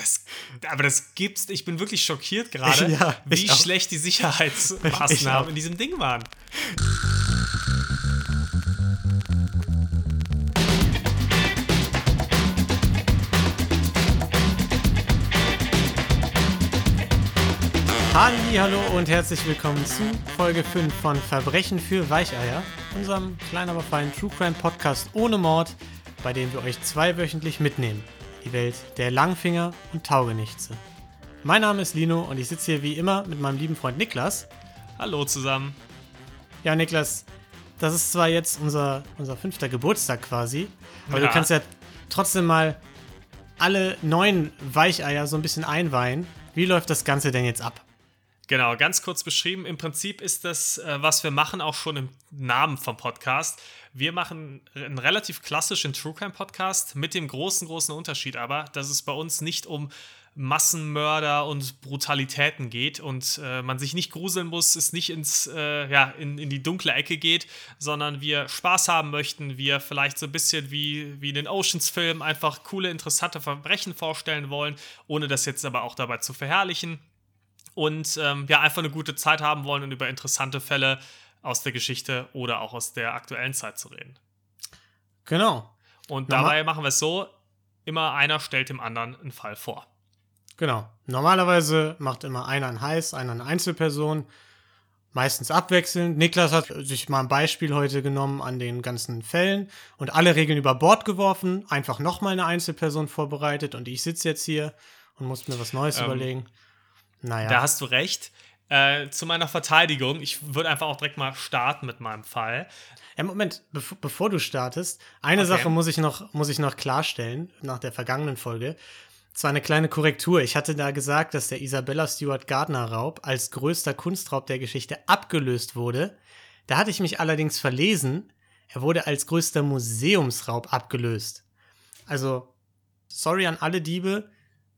Das, aber das gibt's. Ich bin wirklich schockiert gerade, Ja, wie auch. schlecht die Sicherheitsmaßnahmen in diesem Ding waren. Hallo und herzlich willkommen zu Folge 5 von Verbrechen für Weicheier, unserem kleinen aber feinen True Crime Podcast ohne Mord, bei dem wir euch zweiwöchentlich mitnehmen. Die Welt der Langfinger und Taugenichtse. Mein Name ist Lino und ich sitze hier wie immer mit meinem lieben Freund Niklas. Hallo zusammen. Ja, Niklas, das ist zwar jetzt unser, unser fünfter Geburtstag quasi, aber Ja. du kannst ja trotzdem mal alle neuen Weicheier so ein bisschen einweihen. Wie läuft das Ganze denn jetzt ab? Genau, ganz kurz beschrieben. Im Prinzip ist das, äh, was wir machen, auch schon im Namen vom Podcast. Wir machen einen relativ klassischen True Crime Podcast mit dem großen, großen Unterschied aber, dass es bei uns nicht um Massenmörder und Brutalitäten geht und äh, man sich nicht gruseln muss, es nicht ins, äh, ja, in, in die dunkle Ecke geht, sondern wir Spaß haben möchten, wir vielleicht so ein bisschen wie, wie in den Oceans-Filmen einfach coole, interessante Verbrechen vorstellen wollen, ohne das jetzt aber auch dabei zu verherrlichen. Und ähm, ja, einfach eine gute Zeit haben wollen und über interessante Fälle aus der Geschichte oder auch aus der aktuellen Zeit zu reden. Genau. Und dabei machen wir es so, immer einer stellt dem anderen einen Fall vor. Genau. Normalerweise macht immer einer ein Heiß, einer eine Einzelperson. Meistens abwechselnd. Niklas hat sich mal ein Beispiel heute genommen an den ganzen Fällen und alle Regeln über Bord geworfen, einfach nochmal eine Einzelperson vorbereitet und ich sitze jetzt hier und muss mir was Neues Ähm, überlegen. Naja. Da hast du recht. Äh, zu meiner Verteidigung, ich würde einfach auch direkt mal starten mit meinem Fall. Ja, Moment, bev bevor du startest, eine Okay. Sache muss ich, noch, muss ich noch klarstellen, nach der vergangenen Folge. Es war eine kleine Korrektur. Ich hatte da gesagt, dass der Isabella Stewart Gardner Raub als größter Kunstraub der Geschichte abgelöst wurde. Da hatte ich mich allerdings verlesen. Er wurde als größter Museumsraub abgelöst. Also, sorry an alle Diebe.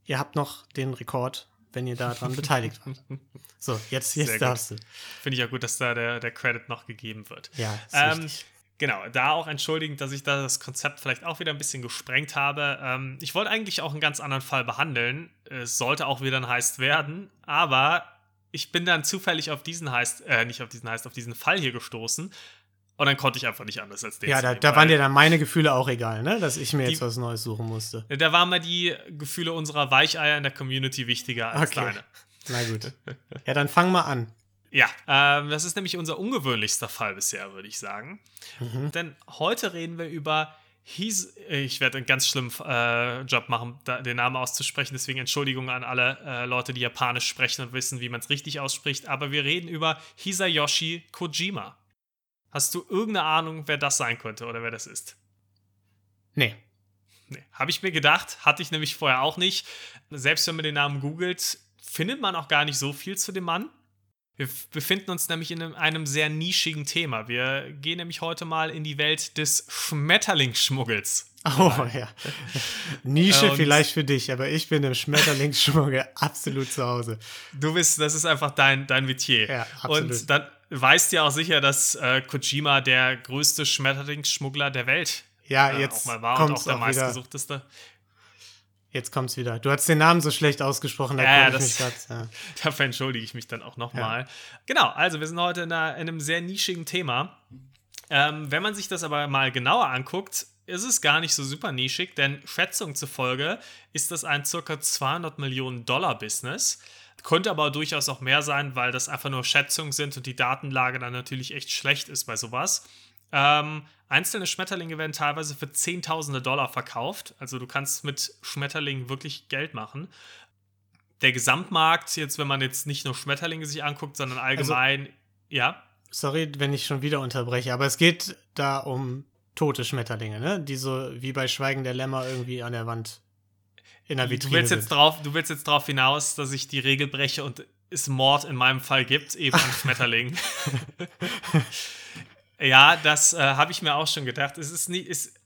Ihr habt noch den Rekord, wenn ihr daran beteiligt wart. So, jetzt, Sehr jetzt gut. darfst du. Finde ich ja gut, dass da der, der Credit noch gegeben wird. Ja, ist Ähm, richtig. genau, da auch entschuldigend, dass ich da das Konzept vielleicht auch wieder ein bisschen gesprengt habe. Ähm, ich wollte eigentlich auch einen ganz anderen Fall behandeln. Es sollte auch wieder ein Heist werden, aber ich bin dann zufällig auf diesen Heist, äh, nicht auf diesen Heist, auf diesen Fall hier gestoßen. Und dann konnte ich einfach nicht anders als den Ja, da, da waren dir dann meine Gefühle auch egal, ne? Dass ich mir Die- jetzt was Neues suchen musste. Da waren mir die Gefühle unserer Weicheier in der Community wichtiger als Okay. deine. Na gut. Ja, dann fang mal an. Ja, ähm, das ist nämlich unser ungewöhnlichster Fall bisher, würde ich sagen. Mhm. Denn heute reden wir über His ich werde einen ganz schlimmen äh, Job machen, da, den Namen auszusprechen, deswegen Entschuldigung an alle äh, Leute, die Japanisch sprechen und wissen, wie man es richtig ausspricht, aber wir reden über Hisayoshi Kojima. Hast du irgendeine Ahnung, wer das sein könnte oder wer das ist? Nee. Nee, habe ich mir gedacht, hatte ich nämlich vorher auch nicht. Selbst wenn man den Namen googelt, findet man auch gar nicht so viel zu dem Mann. Wir befinden uns nämlich in einem, sehr nischigen Thema. Wir gehen nämlich heute mal in die Welt des Schmetterlingsschmuggels. Oh ja. Nische und- vielleicht für dich, aber ich bin im Schmetterlingsschmuggel absolut zu Hause. Du bist, das ist einfach dein, dein Metier. Ja, absolut. Und dann weißt ja auch sicher, dass äh, Kojima der größte Schmetterlingsschmuggler der Welt Ja, äh, jetzt auch mal war und auch der auch wieder. meistgesuchteste. Jetzt kommt's wieder. Du hast den Namen so schlecht ausgesprochen, da Ja, konnte ich das- ja. Dafür entschuldige ich mich dann auch nochmal. Genau, also wir sind heute in, einer, in einem sehr nischigen Thema. Ähm, wenn man sich das aber mal genauer anguckt, ist es gar nicht so super nischig, denn Schätzungen zufolge ist das ein circa 200 Millionen Dollar Business. Könnte aber durchaus auch mehr sein, weil das einfach nur Schätzungen sind und die Datenlage dann natürlich echt schlecht ist bei sowas. Ähm, einzelne Schmetterlinge werden teilweise für Zehntausende Dollar verkauft. Also du kannst mit Schmetterlingen wirklich Geld machen. Der Gesamtmarkt, jetzt wenn man jetzt nicht nur Schmetterlinge sich anguckt, sondern allgemein, ja, Sorry, wenn ich schon wieder unterbreche, aber es geht da um tote Schmetterlinge, ne? Die so wie bei Schweigen der Lämmer irgendwie an der Wand in der Vitrine du willst jetzt sind. drauf, du willst jetzt drauf hinaus, dass ich die Regel breche und es Mord in meinem Fall gibt, eben an Schmetterlingen. ja, das äh, habe ich mir auch schon gedacht. Es ist nicht, ist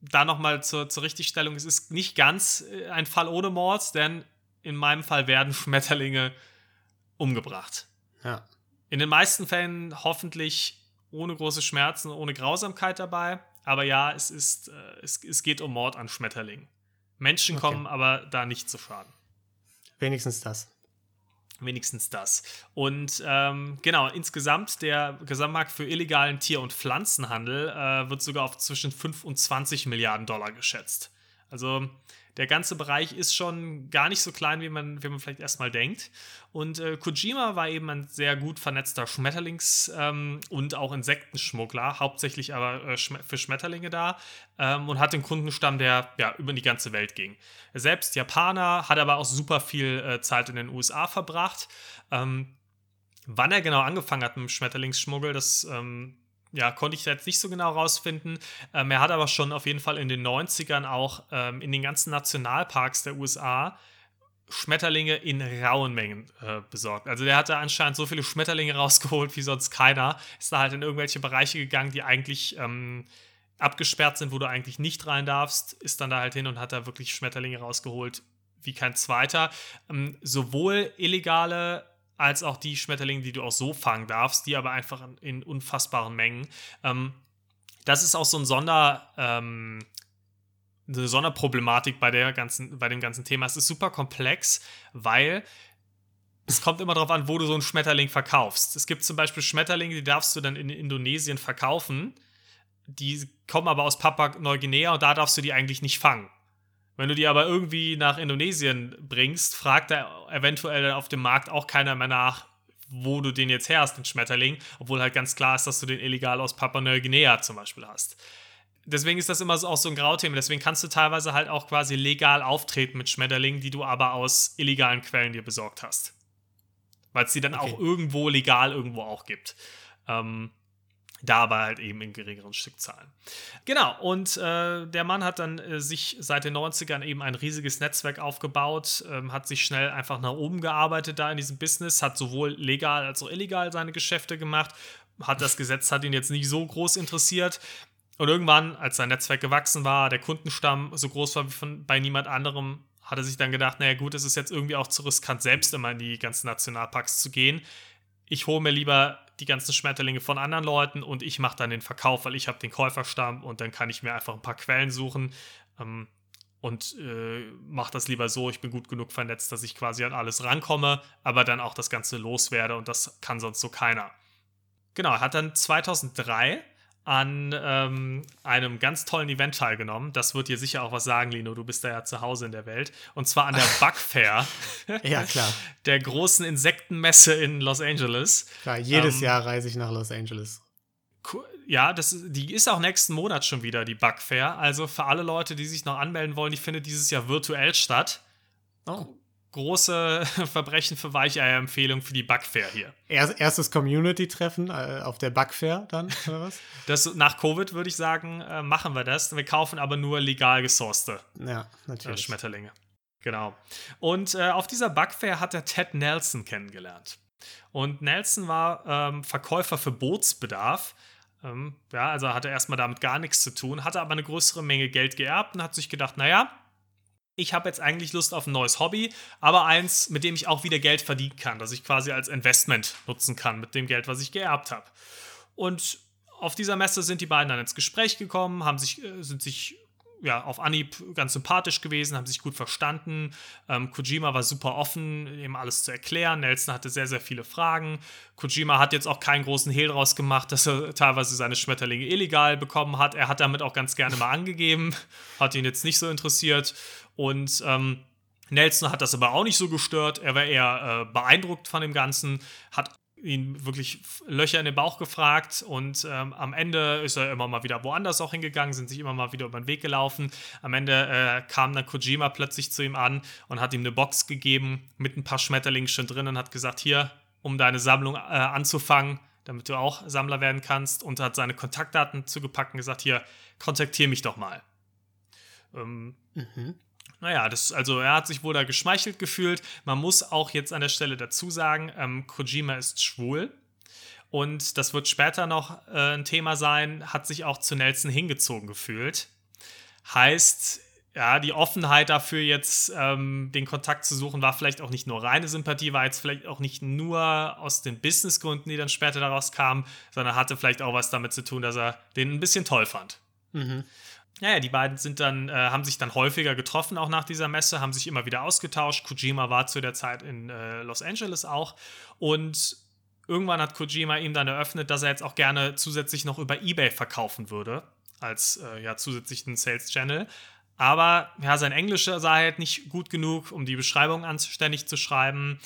da nochmal zur, zur Richtigstellung, es ist nicht ganz äh, ein Fall ohne Mord, denn in meinem Fall werden Schmetterlinge umgebracht. Ja. In den meisten Fällen hoffentlich ohne große Schmerzen, ohne Grausamkeit dabei. Aber ja, es ist, äh, es, es geht um Mord an Schmetterlingen. Menschen Okay. kommen aber da nicht zu Schaden. Wenigstens das. Wenigstens das. Und ähm, genau, insgesamt der Gesamtmarkt für illegalen Tier- und Pflanzenhandel äh, wird sogar auf zwischen 5 und 20 Milliarden Dollar geschätzt. Also der ganze Bereich ist schon gar nicht so klein, wie man, wie man vielleicht erstmal denkt. Und äh, Kojima war eben ein sehr gut vernetzter Schmetterlings- ähm, und auch Insektenschmuggler, hauptsächlich aber äh, für Schmetterlinge da ähm, und hat den Kundenstamm, der ja über die ganze Welt ging. Er selbst Japaner, hat aber auch super viel äh, Zeit in den USA verbracht. Ähm, wann er genau angefangen hat mit dem Schmetterlingsschmuggel, das ähm, ja, konnte ich jetzt nicht so genau rausfinden. Ähm, er hat aber schon auf jeden Fall in den 90ern auch ähm, in den ganzen Nationalparks der USA Schmetterlinge in rauen Mengen äh, besorgt. Also der hatte anscheinend so viele Schmetterlinge rausgeholt wie sonst keiner. Ist da halt in irgendwelche Bereiche gegangen, die eigentlich ähm, abgesperrt sind, wo du eigentlich nicht rein darfst. Ist dann da halt hin und hat da wirklich Schmetterlinge rausgeholt wie kein zweiter. Ähm, sowohl illegale als auch die Schmetterlinge, die du auch so fangen darfst, die aber einfach in, unfassbaren Mengen. Ähm, das ist auch so ein Sonder, ähm, eine Sonderproblematik bei, der ganzen, bei dem ganzen Thema. Es ist super komplex, weil es kommt immer darauf an, wo du so einen Schmetterling verkaufst. Es gibt zum Beispiel Schmetterlinge, die darfst du dann in Indonesien verkaufen. Die kommen aber aus Papua-Neuguinea und da darfst du die eigentlich nicht fangen. Wenn du die aber irgendwie nach Indonesien bringst, fragt da eventuell auf dem Markt auch keiner mehr nach, wo du den jetzt her hast, den Schmetterling, obwohl halt ganz klar ist, dass du den illegal aus Papua-Neuguinea zum Beispiel hast. Deswegen ist das immer so, auch so ein Grauthema. Deswegen kannst du teilweise halt auch quasi legal auftreten mit Schmetterlingen, die du aber aus illegalen Quellen dir besorgt hast. Weil es die dann okay. auch irgendwo legal irgendwo auch gibt. Ähm, da aber halt eben in geringeren Stückzahlen. Genau, und äh, der Mann hat dann äh, sich seit den 90ern eben ein riesiges Netzwerk aufgebaut, ähm, hat sich schnell einfach nach oben gearbeitet da in diesem Business, hat sowohl legal als auch illegal seine Geschäfte gemacht, hat das Gesetz, hat ihn jetzt nicht so groß interessiert. Und irgendwann, als sein Netzwerk gewachsen war, der Kundenstamm so groß war wie von, bei niemand anderem, hat er sich dann gedacht, naja gut, es ist jetzt irgendwie auch zu riskant, selbst immer in die ganzen Nationalparks zu gehen. Ich hole mir lieber die ganzen Schmetterlinge von anderen Leuten und ich mache dann den Verkauf, weil ich habe den Käuferstamm und dann kann ich mir einfach ein paar Quellen suchen ähm, und äh, mache das lieber so. Ich bin gut genug vernetzt, dass ich quasi an alles rankomme, aber dann auch das Ganze loswerde und das kann sonst so keiner. Genau, er hat dann 2003 an ähm, einem ganz tollen Event teilgenommen. Das wird dir sicher auch was sagen, Lino. Du bist da ja zu Hause in der Welt. Und zwar an der Bug Fair. ja, klar. Der großen Insektenmesse in Los Angeles. Klar, jedes ähm, Jahr reise ich nach Los Angeles. Ja, das, die ist auch nächsten Monat schon wieder, die Bug Fair. Also für alle Leute, die sich noch anmelden wollen, die findet dieses Jahr virtuell statt. Oh große Verbrechen für Weicheier-Empfehlung für die Bugfair hier. erstes Community-Treffen äh, auf der Bugfair dann, oder was? das, nach Covid würde ich sagen, äh, machen wir das. Wir kaufen aber nur legal gesourcete ja, äh, Schmetterlinge. Genau. Und äh, auf dieser Bugfair hat er Ted Nelson kennengelernt. Und Nelson war ähm, Verkäufer für Bootsbedarf. Ähm, ja, also hatte erstmal damit gar nichts zu tun, hatte aber eine größere Menge Geld geerbt und hat sich gedacht, naja, ich habe jetzt eigentlich Lust auf ein neues Hobby, aber eins, mit dem ich auch wieder Geld verdienen kann, das ich quasi als Investment nutzen kann mit dem Geld, was ich geerbt habe. Und auf dieser Messe sind die beiden dann ins Gespräch gekommen, haben sich, äh, sind sich ja, auf Anhieb ganz sympathisch gewesen, haben sich gut verstanden. Ähm, Kojima war super offen, ihm alles zu erklären. Nelson hatte sehr, sehr viele Fragen. Kojima hat jetzt auch keinen großen Hehl draus gemacht, dass er teilweise seine Schmetterlinge illegal bekommen hat. Er hat damit auch ganz gerne mal angegeben, hat ihn jetzt nicht so interessiert. Und ähm, Nelson hat das aber auch nicht so gestört. Er war eher äh, beeindruckt von dem Ganzen, hat ihn wirklich Löcher in den Bauch gefragt und ähm, am Ende ist er immer mal wieder woanders auch hingegangen, sind sich immer mal wieder über den Weg gelaufen. Am Ende äh, kam dann Kojima plötzlich zu ihm an und hat ihm eine Box gegeben mit ein paar Schmetterlingen schon drin und hat gesagt, hier, um deine Sammlung äh, anzufangen, damit du auch Sammler werden kannst und hat seine Kontaktdaten zugepackt und gesagt, hier, kontaktiere mich doch mal. Ähm, mhm. Naja, das, also er hat sich wohl da geschmeichelt gefühlt. Man muss auch jetzt an der Stelle dazu sagen, ähm, Kojima ist schwul. Und das wird später noch äh, ein Thema sein, hat sich auch zu Nelson hingezogen gefühlt. Heißt, ja, die Offenheit dafür, jetzt ähm, den Kontakt zu suchen, war vielleicht auch nicht nur reine Sympathie, war jetzt vielleicht auch nicht nur aus den Businessgründen, die dann später daraus kamen, sondern hatte vielleicht auch was damit zu tun, dass er den ein bisschen toll fand. Mhm. Naja, die beiden sind dann, äh, haben sich dann häufiger getroffen, auch nach dieser Messe, haben sich immer wieder ausgetauscht. Kojima war zu der Zeit in äh, Los Angeles auch. Und irgendwann hat Kojima ihm dann eröffnet, dass er jetzt auch gerne zusätzlich noch über Ebay verkaufen würde, als äh, ja, zusätzlichen Sales-Channel. Aber ja, sein Englisch sei halt nicht gut genug, um die Beschreibung anständig zu schreiben.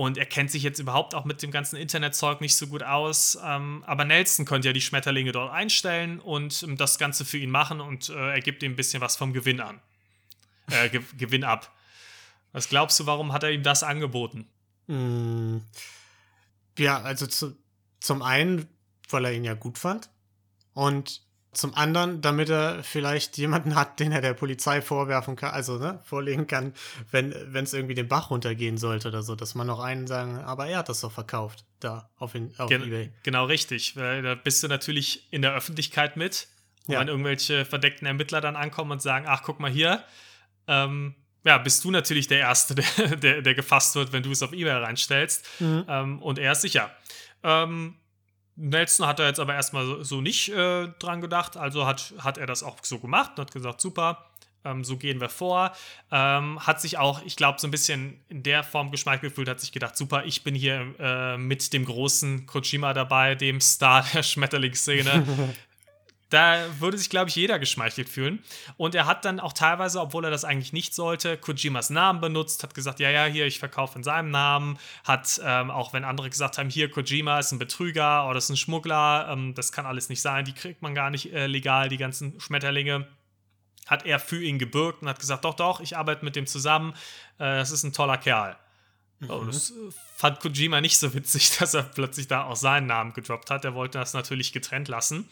Und er kennt sich jetzt überhaupt auch mit dem ganzen Internetzeug nicht so gut aus. Ähm, aber Nelson könnte ja die Schmetterlinge dort einstellen und ähm, das Ganze für ihn machen und äh, er gibt ihm ein bisschen was vom Gewinn an. Äh, Ge Gewinn ab. Was glaubst du, warum hat er ihm das angeboten? Mm, ja, also zu, zum einen, weil er ihn ja gut fand. Und zum anderen, damit er vielleicht jemanden hat, den er der Polizei vorwerfen kann, also ne, vorlegen kann, wenn es irgendwie den Bach runtergehen sollte oder so, dass man noch einen sagen, aber er hat das doch verkauft, da auf, in, auf Gen Ebay. Genau richtig, weil da bist du natürlich in der Öffentlichkeit mit, und Ja. wenn irgendwelche verdeckten Ermittler dann ankommen und sagen, ach, guck mal hier, ähm, ja, bist du natürlich der Erste, der, der, der gefasst wird, wenn du es auf Ebay reinstellst. Mhm. Ähm, und er ist sicher. Ähm, Nelson hat da jetzt aber erstmal so, so nicht äh, dran gedacht, also hat, hat er das auch so gemacht und hat gesagt, super, ähm, so gehen wir vor. Ähm, hat sich auch, ich glaube, so ein bisschen in der Form geschmeichelt gefühlt, hat sich gedacht, super, ich bin hier äh, mit dem großen Kojima dabei, dem Star der Schmetterlingsszene. Da würde sich, glaube ich, jeder geschmeichelt fühlen. Und er hat dann auch teilweise, obwohl er das eigentlich nicht sollte, Kojimas Namen benutzt, hat gesagt, ja, ja, hier, ich verkaufe in seinem Namen. Hat, ähm, auch wenn andere gesagt haben, hier, Kojima ist ein Betrüger oder ist ein Schmuggler, ähm, das kann alles nicht sein, die kriegt man gar nicht äh, legal, die ganzen Schmetterlinge. Hat er für ihn gebürgt und hat gesagt, doch, doch, ich arbeite mit dem zusammen, äh, das ist ein toller Kerl. Oh, das äh, fand Kojima nicht so witzig, dass er plötzlich da auch seinen Namen gedroppt hat. Er wollte das natürlich getrennt lassen.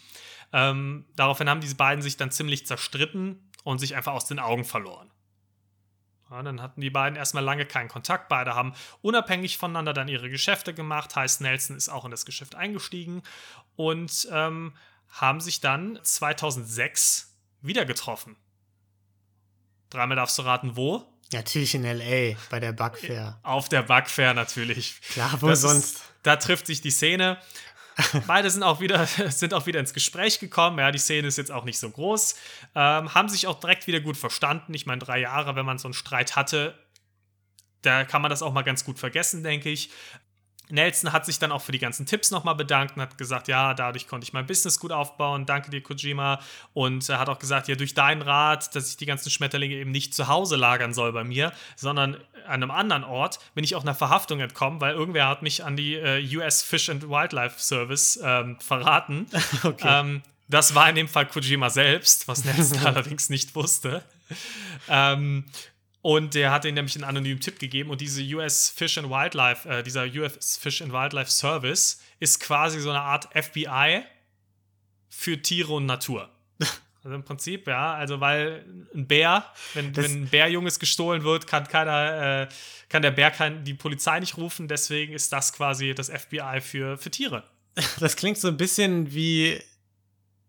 Ähm, daraufhin haben diese beiden sich dann ziemlich zerstritten und sich einfach aus den Augen verloren. Ja, dann hatten die beiden erstmal lange keinen Kontakt. Beide haben unabhängig voneinander dann ihre Geschäfte gemacht. Heißt, Nelson ist auch in das Geschäft eingestiegen und ähm, haben sich dann 2006 wieder getroffen. Dreimal darfst du raten, wo? Natürlich in L.A. bei der Bugfair. Auf der Bugfair natürlich. Klar, wo Das sonst? Ist, da trifft sich die Szene. Beide sind auch, wieder, sind auch wieder ins Gespräch gekommen. Ja, die Szene ist jetzt auch nicht so groß. Ähm, haben sich auch direkt wieder gut verstanden. Ich meine, drei Jahre, wenn man so einen Streit hatte, da kann man das auch mal ganz gut vergessen, denke ich. Nelson hat sich dann auch für die ganzen Tipps nochmal bedankt und hat gesagt, ja, dadurch konnte ich mein Business gut aufbauen, danke dir, Kojima. Und er hat auch gesagt, ja, durch deinen Rat, dass ich die ganzen Schmetterlinge eben nicht zu Hause lagern soll bei mir, sondern an einem anderen Ort, bin ich auch einer Verhaftung entkommen, weil irgendwer hat mich an die äh, US Fish and Wildlife Service ähm, verraten. Okay. Ähm, das war in dem Fall Kojima selbst, was Nelson allerdings nicht wusste. Ähm, und der hat ihnen nämlich einen anonymen Tipp gegeben. Und diese US Fish and Wildlife, äh, dieser US Fish and Wildlife Service ist quasi so eine Art FBI für Tiere und Natur. Also im Prinzip, ja, also weil ein Bär, wenn, Das- wenn ein Bärjunges gestohlen wird, kann keiner, äh, kann der Bär kein, die Polizei nicht rufen, deswegen ist das quasi das FBI für, für Tiere. Das klingt so ein bisschen wie,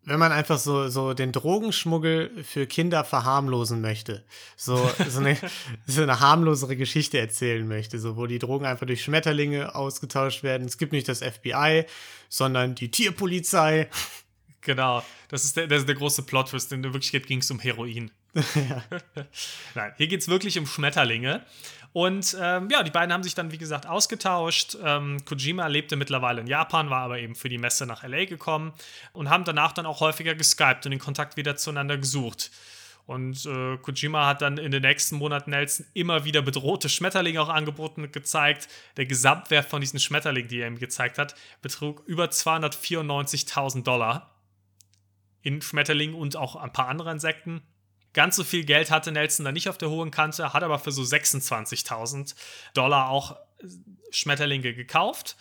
wenn man einfach so, so den Drogenschmuggel für Kinder verharmlosen möchte. So, so, eine, so eine harmlosere Geschichte erzählen möchte, so wo die Drogen einfach durch Schmetterlinge ausgetauscht werden. Es gibt nicht das FBI, sondern die Tierpolizei. Genau, das ist der, das ist der große Plot-Twist. In Wirklichkeit ging es um Heroin. Nein, hier geht es wirklich um Schmetterlinge. Und ähm, ja, die beiden haben sich dann, wie gesagt, ausgetauscht. Ähm, Kojima lebte mittlerweile in Japan, war aber eben für die Messe nach LA gekommen und haben danach dann auch häufiger geskypt und den Kontakt wieder zueinander gesucht. Und äh, Kojima hat dann in den nächsten Monaten Nelson immer wieder bedrohte Schmetterlinge auch angeboten und gezeigt. Der Gesamtwert von diesen Schmetterlingen, die er ihm gezeigt hat, betrug über 294.000 Dollar in Schmetterlingen und auch ein paar andere Insekten. Ganz so viel Geld hatte Nelson da nicht auf der hohen Kante, hat aber für so 26.000 Dollar auch äh, Schmetterlinge gekauft.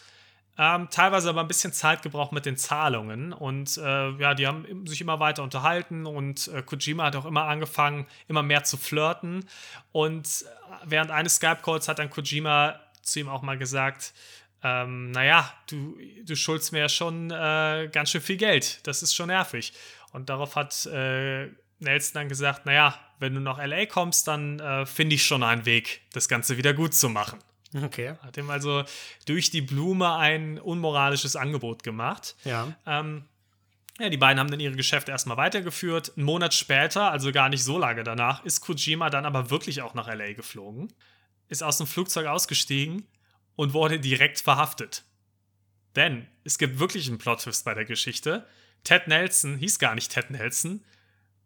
Ähm, teilweise aber ein bisschen Zeit gebraucht mit den Zahlungen und äh, ja, die haben sich immer weiter unterhalten und äh, Kojima hat auch immer angefangen, immer mehr zu flirten und äh, während eines Skype-Calls hat dann Kojima zu ihm auch mal gesagt, ähm, naja, du, du schuldest mir ja schon äh, ganz schön viel Geld, das ist schon nervig. Und darauf hat äh, Nelson dann gesagt, naja, wenn du nach LA kommst, dann äh, finde ich schon einen Weg, das Ganze wieder gut zu machen. Okay. Hat ihm also durch die Blume ein unmoralisches Angebot gemacht. Ja. Ähm, Ja, die beiden haben dann ihre Geschäfte erstmal weitergeführt. Einen Monat später, also gar nicht so lange danach, ist Kojima dann aber wirklich auch nach LA geflogen, ist aus dem Flugzeug ausgestiegen und wurde direkt verhaftet. Denn es gibt wirklich einen Plot-Twist bei der Geschichte. Ted Nelson hieß gar nicht Ted Nelson,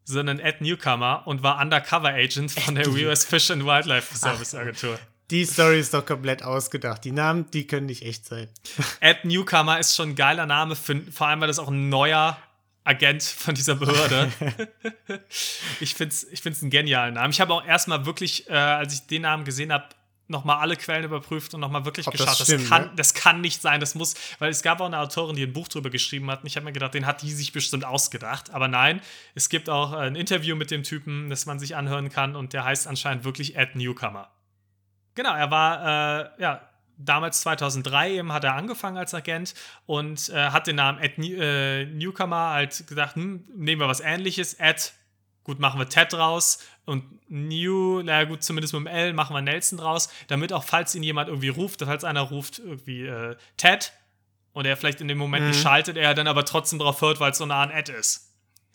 sondern Ed Newcomer und war Undercover Agent von der US Fish and Wildlife Service Agentur. Die Story ist doch komplett ausgedacht. Die Namen, die können nicht echt sein. Ed Newcomer ist schon ein geiler Name, für, vor allem weil das auch ein neuer Agent von dieser Behörde. ich finde es ich find's einen genialen Namen. Ich habe auch erstmal wirklich, äh, als ich den Namen gesehen habe, nochmal alle Quellen überprüft und nochmal wirklich Ob das geschaut. Das, stimmt, kann, ne? das kann nicht sein. Das muss, weil es gab auch eine Autorin, die ein Buch drüber geschrieben hat. Und ich habe mir gedacht, den hat die sich bestimmt ausgedacht. Aber nein, es gibt auch ein Interview mit dem Typen, das man sich anhören kann. Und der heißt anscheinend wirklich Ed Newcomer. Genau, er war, äh, ja, damals 2003 eben hat er angefangen als Agent und äh, hat den Namen Ed New äh, Newcomer halt gedacht, hm, nehmen wir was ähnliches, Ed, gut, machen wir Ted draus und New, naja gut, zumindest mit dem L machen wir Nelson draus, damit auch, falls ihn jemand irgendwie ruft, falls einer ruft irgendwie äh, Ted und er vielleicht in dem Moment nicht schaltet, er dann aber trotzdem drauf hört, weil es so nah an Ed ist.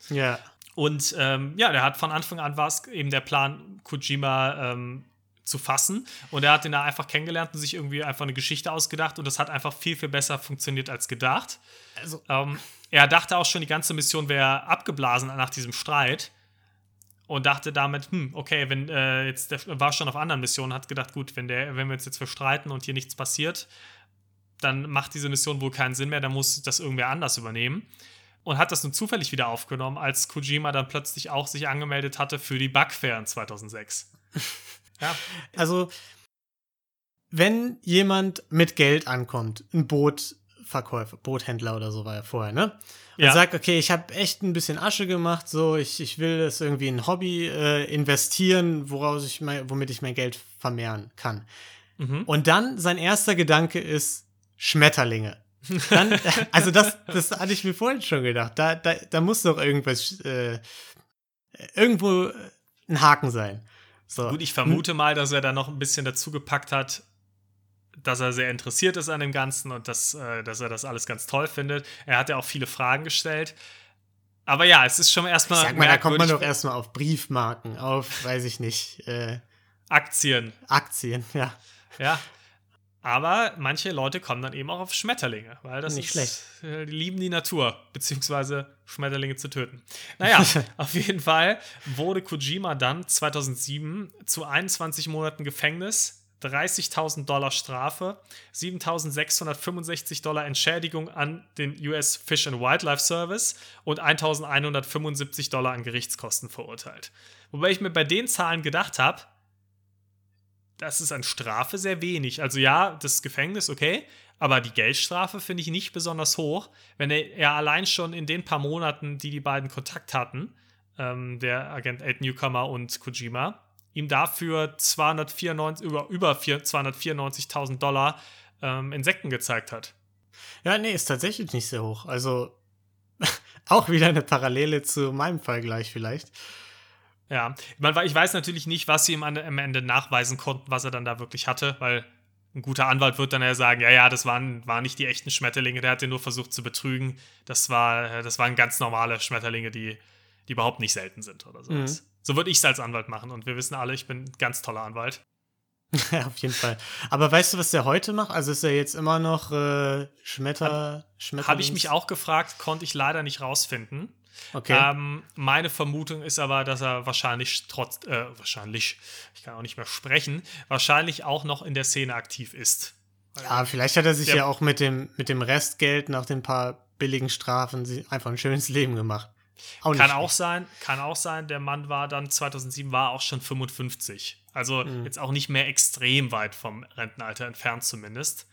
Ja. Und ähm, ja, der hat von Anfang an war es eben der Plan, Kojima ähm, zu fassen. Und er hat ihn da einfach kennengelernt und sich irgendwie einfach eine Geschichte ausgedacht. Und das hat einfach viel, viel besser funktioniert als gedacht. Also, Ähm, er dachte auch schon, die ganze Mission wäre abgeblasen nach diesem Streit. Und dachte damit, hm, okay, wenn äh, jetzt der war schon auf anderen Missionen, hat gedacht, gut, wenn, der, wenn wir uns jetzt verstreiten und hier nichts passiert, dann macht diese Mission wohl keinen Sinn mehr, dann muss das irgendwer anders übernehmen. Und hat das nun zufällig wieder aufgenommen, als Kojima dann plötzlich auch sich angemeldet hatte für die Bugfair in 2006. ja, also, wenn jemand mit Geld ankommt, ein Bootverkäufer, Boothändler oder so war er vorher, ne? Und Ja. sagt, okay, ich habe echt ein bisschen Asche gemacht, so, ich, ich will das irgendwie in ein Hobby äh, investieren, woraus ich mein, womit ich mein Geld vermehren kann. Mhm. Und dann sein erster Gedanke ist Schmetterlinge. Dann, also das, das hatte ich mir vorhin schon gedacht. Da, da, da muss doch irgendwas, äh, irgendwo ein Haken sein. So. Gut, ich vermute mal, dass er da noch ein bisschen dazu gepackt hat, dass er sehr interessiert ist an dem Ganzen und dass, äh, dass er das alles ganz toll findet. Er hat ja auch viele Fragen gestellt. Aber ja, es ist schon erstmal. Sag mal, da kommt man doch erstmal auf Briefmarken, auf, weiß ich nicht, äh, Aktien. Aktien, ja. Ja. Aber manche Leute kommen dann eben auch auf Schmetterlinge, weil das Nicht ist, äh, die lieben die Natur, beziehungsweise Schmetterlinge zu töten. Naja, auf jeden Fall wurde Kojima dann 2007 zu 21 Monaten Gefängnis, 30.000 Dollar Strafe, 7.665 Dollar Entschädigung an den US Fish and Wildlife Service und 1.175 Dollar an Gerichtskosten verurteilt. Wobei ich mir bei den Zahlen gedacht habe, das ist an Strafe sehr wenig. Also ja, das Gefängnis, okay, aber die Geldstrafe finde ich nicht besonders hoch, wenn er, allein schon in den paar Monaten, die die beiden Kontakt hatten, ähm, der Agent Ed Newcomer und Kojima, ihm dafür 294, über, über vier- 294.000 Dollar ähm, Insekten gezeigt hat. Ja, nee, ist tatsächlich nicht sehr hoch. Also auch wieder eine Parallele zu meinem Fall gleich vielleicht. Ja, man, ich weiß natürlich nicht, was sie ihm am Ende nachweisen konnten, was er dann da wirklich hatte, weil ein guter Anwalt wird dann ja sagen, ja, ja, das waren, waren nicht die echten Schmetterlinge, der hat den nur versucht zu betrügen. Das, war, das waren ganz normale Schmetterlinge, die, die überhaupt nicht selten sind oder sowas. So würde ich es als Anwalt machen und wir wissen alle, ich bin ein ganz toller Anwalt. Ja, auf jeden Fall. Aber weißt du, was der heute macht? Also ist er jetzt immer noch äh, Schmetter, Schmetterlings... Habe ich mich auch gefragt, konnte ich leider nicht rausfinden. Okay. Ähm, meine Vermutung ist aber, dass er wahrscheinlich trotz, äh, wahrscheinlich, ich kann auch nicht mehr sprechen, wahrscheinlich auch noch in der Szene aktiv ist. ja, vielleicht hat er sich ja auch mit dem, mit dem Restgeld nach den paar billigen Strafen einfach ein schönes Leben gemacht. Auch Kann schlecht. auch sein, kann auch sein, der Mann war dann 2007 war auch schon 55. Also Mhm. jetzt auch nicht mehr extrem weit vom Rentenalter entfernt zumindest.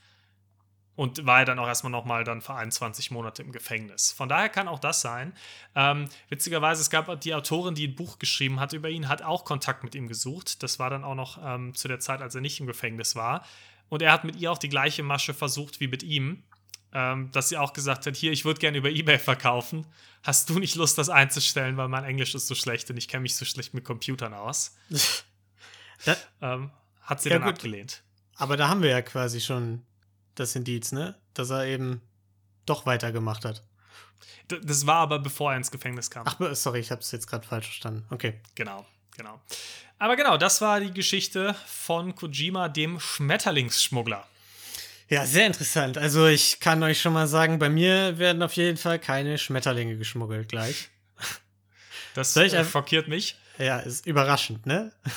Und war ja dann auch erstmal nochmal dann für 21 Monate im Gefängnis. Von daher kann auch das sein. Ähm, witzigerweise, es gab die Autorin, die ein Buch geschrieben hat über ihn, hat auch Kontakt mit ihm gesucht. Das war dann auch noch ähm, zu der Zeit, als er nicht im Gefängnis war. Und er hat mit ihr auch die gleiche Masche versucht wie mit ihm. Ähm, dass sie auch gesagt hat, hier, ich würde gerne über Ebay verkaufen. Hast du nicht Lust, das einzustellen, weil mein Englisch ist so schlecht und ich kenne mich so schlecht mit Computern aus? Da, Ähm, hat sie Ja, dann gut. abgelehnt. aber da haben wir ja quasi schon das Indiz, ne? Dass er eben doch weitergemacht hat. D das war aber bevor er ins Gefängnis kam. Ach, sorry, ich habe es jetzt gerade falsch verstanden. Okay. Genau, genau. Aber genau, das war die Geschichte von Kojima, dem Schmetterlingsschmuggler. Ja, sehr interessant. Also ich kann euch schon mal sagen, bei mir werden auf jeden Fall keine Schmetterlinge geschmuggelt gleich. Das äh, schockiert mich. Ja, ist überraschend, ne?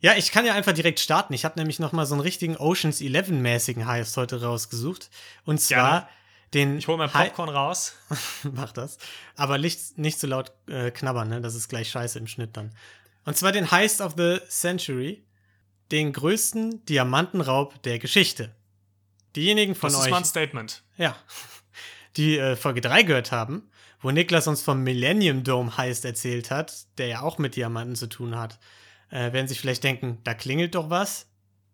Ja, ich kann ja einfach direkt starten. Ich habe nämlich noch mal so einen richtigen Oceans 11 mäßigen Heist heute rausgesucht und zwar ja. den Ich hole mein Popcorn Hi raus. Mach das, aber nicht nicht so laut äh, knabbern, ne? Das ist gleich scheiße im Schnitt dann. Und zwar den Heist of the Century, den größten Diamantenraub der Geschichte. Diejenigen von euch. Das ist mal ein Statement. Ja. Die äh, Folge 3 gehört haben, wo Niklas uns vom Millennium Dome Heist erzählt hat, der ja auch mit Diamanten zu tun hat äh, werden sich vielleicht denken, da klingelt doch was.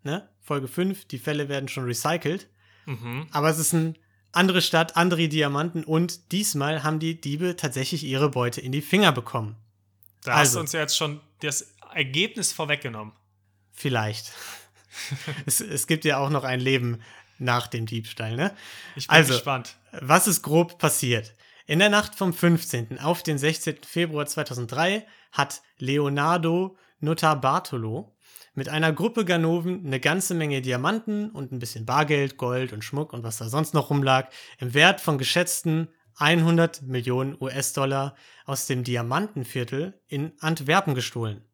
Ne? Folge 5, die Fälle werden schon recycelt. Mhm. Aber es ist eine andere Stadt, andere Diamanten und diesmal haben die Diebe tatsächlich ihre Beute in die Finger bekommen. Da also, hast du uns ja jetzt schon das Ergebnis vorweggenommen. Vielleicht. es, es gibt ja auch noch ein Leben nach dem Diebstahl, ne? Ich bin also, gespannt. Was ist grob passiert? In der Nacht vom 15. auf den 16. Februar 2003 hat Leonardo Notarbartolo mit einer Gruppe Ganoven eine ganze Menge Diamanten und ein bisschen Bargeld, Gold und Schmuck und was da sonst noch rumlag, im Wert von geschätzten 100 Millionen US-Dollar aus dem Diamantenviertel in Antwerpen gestohlen.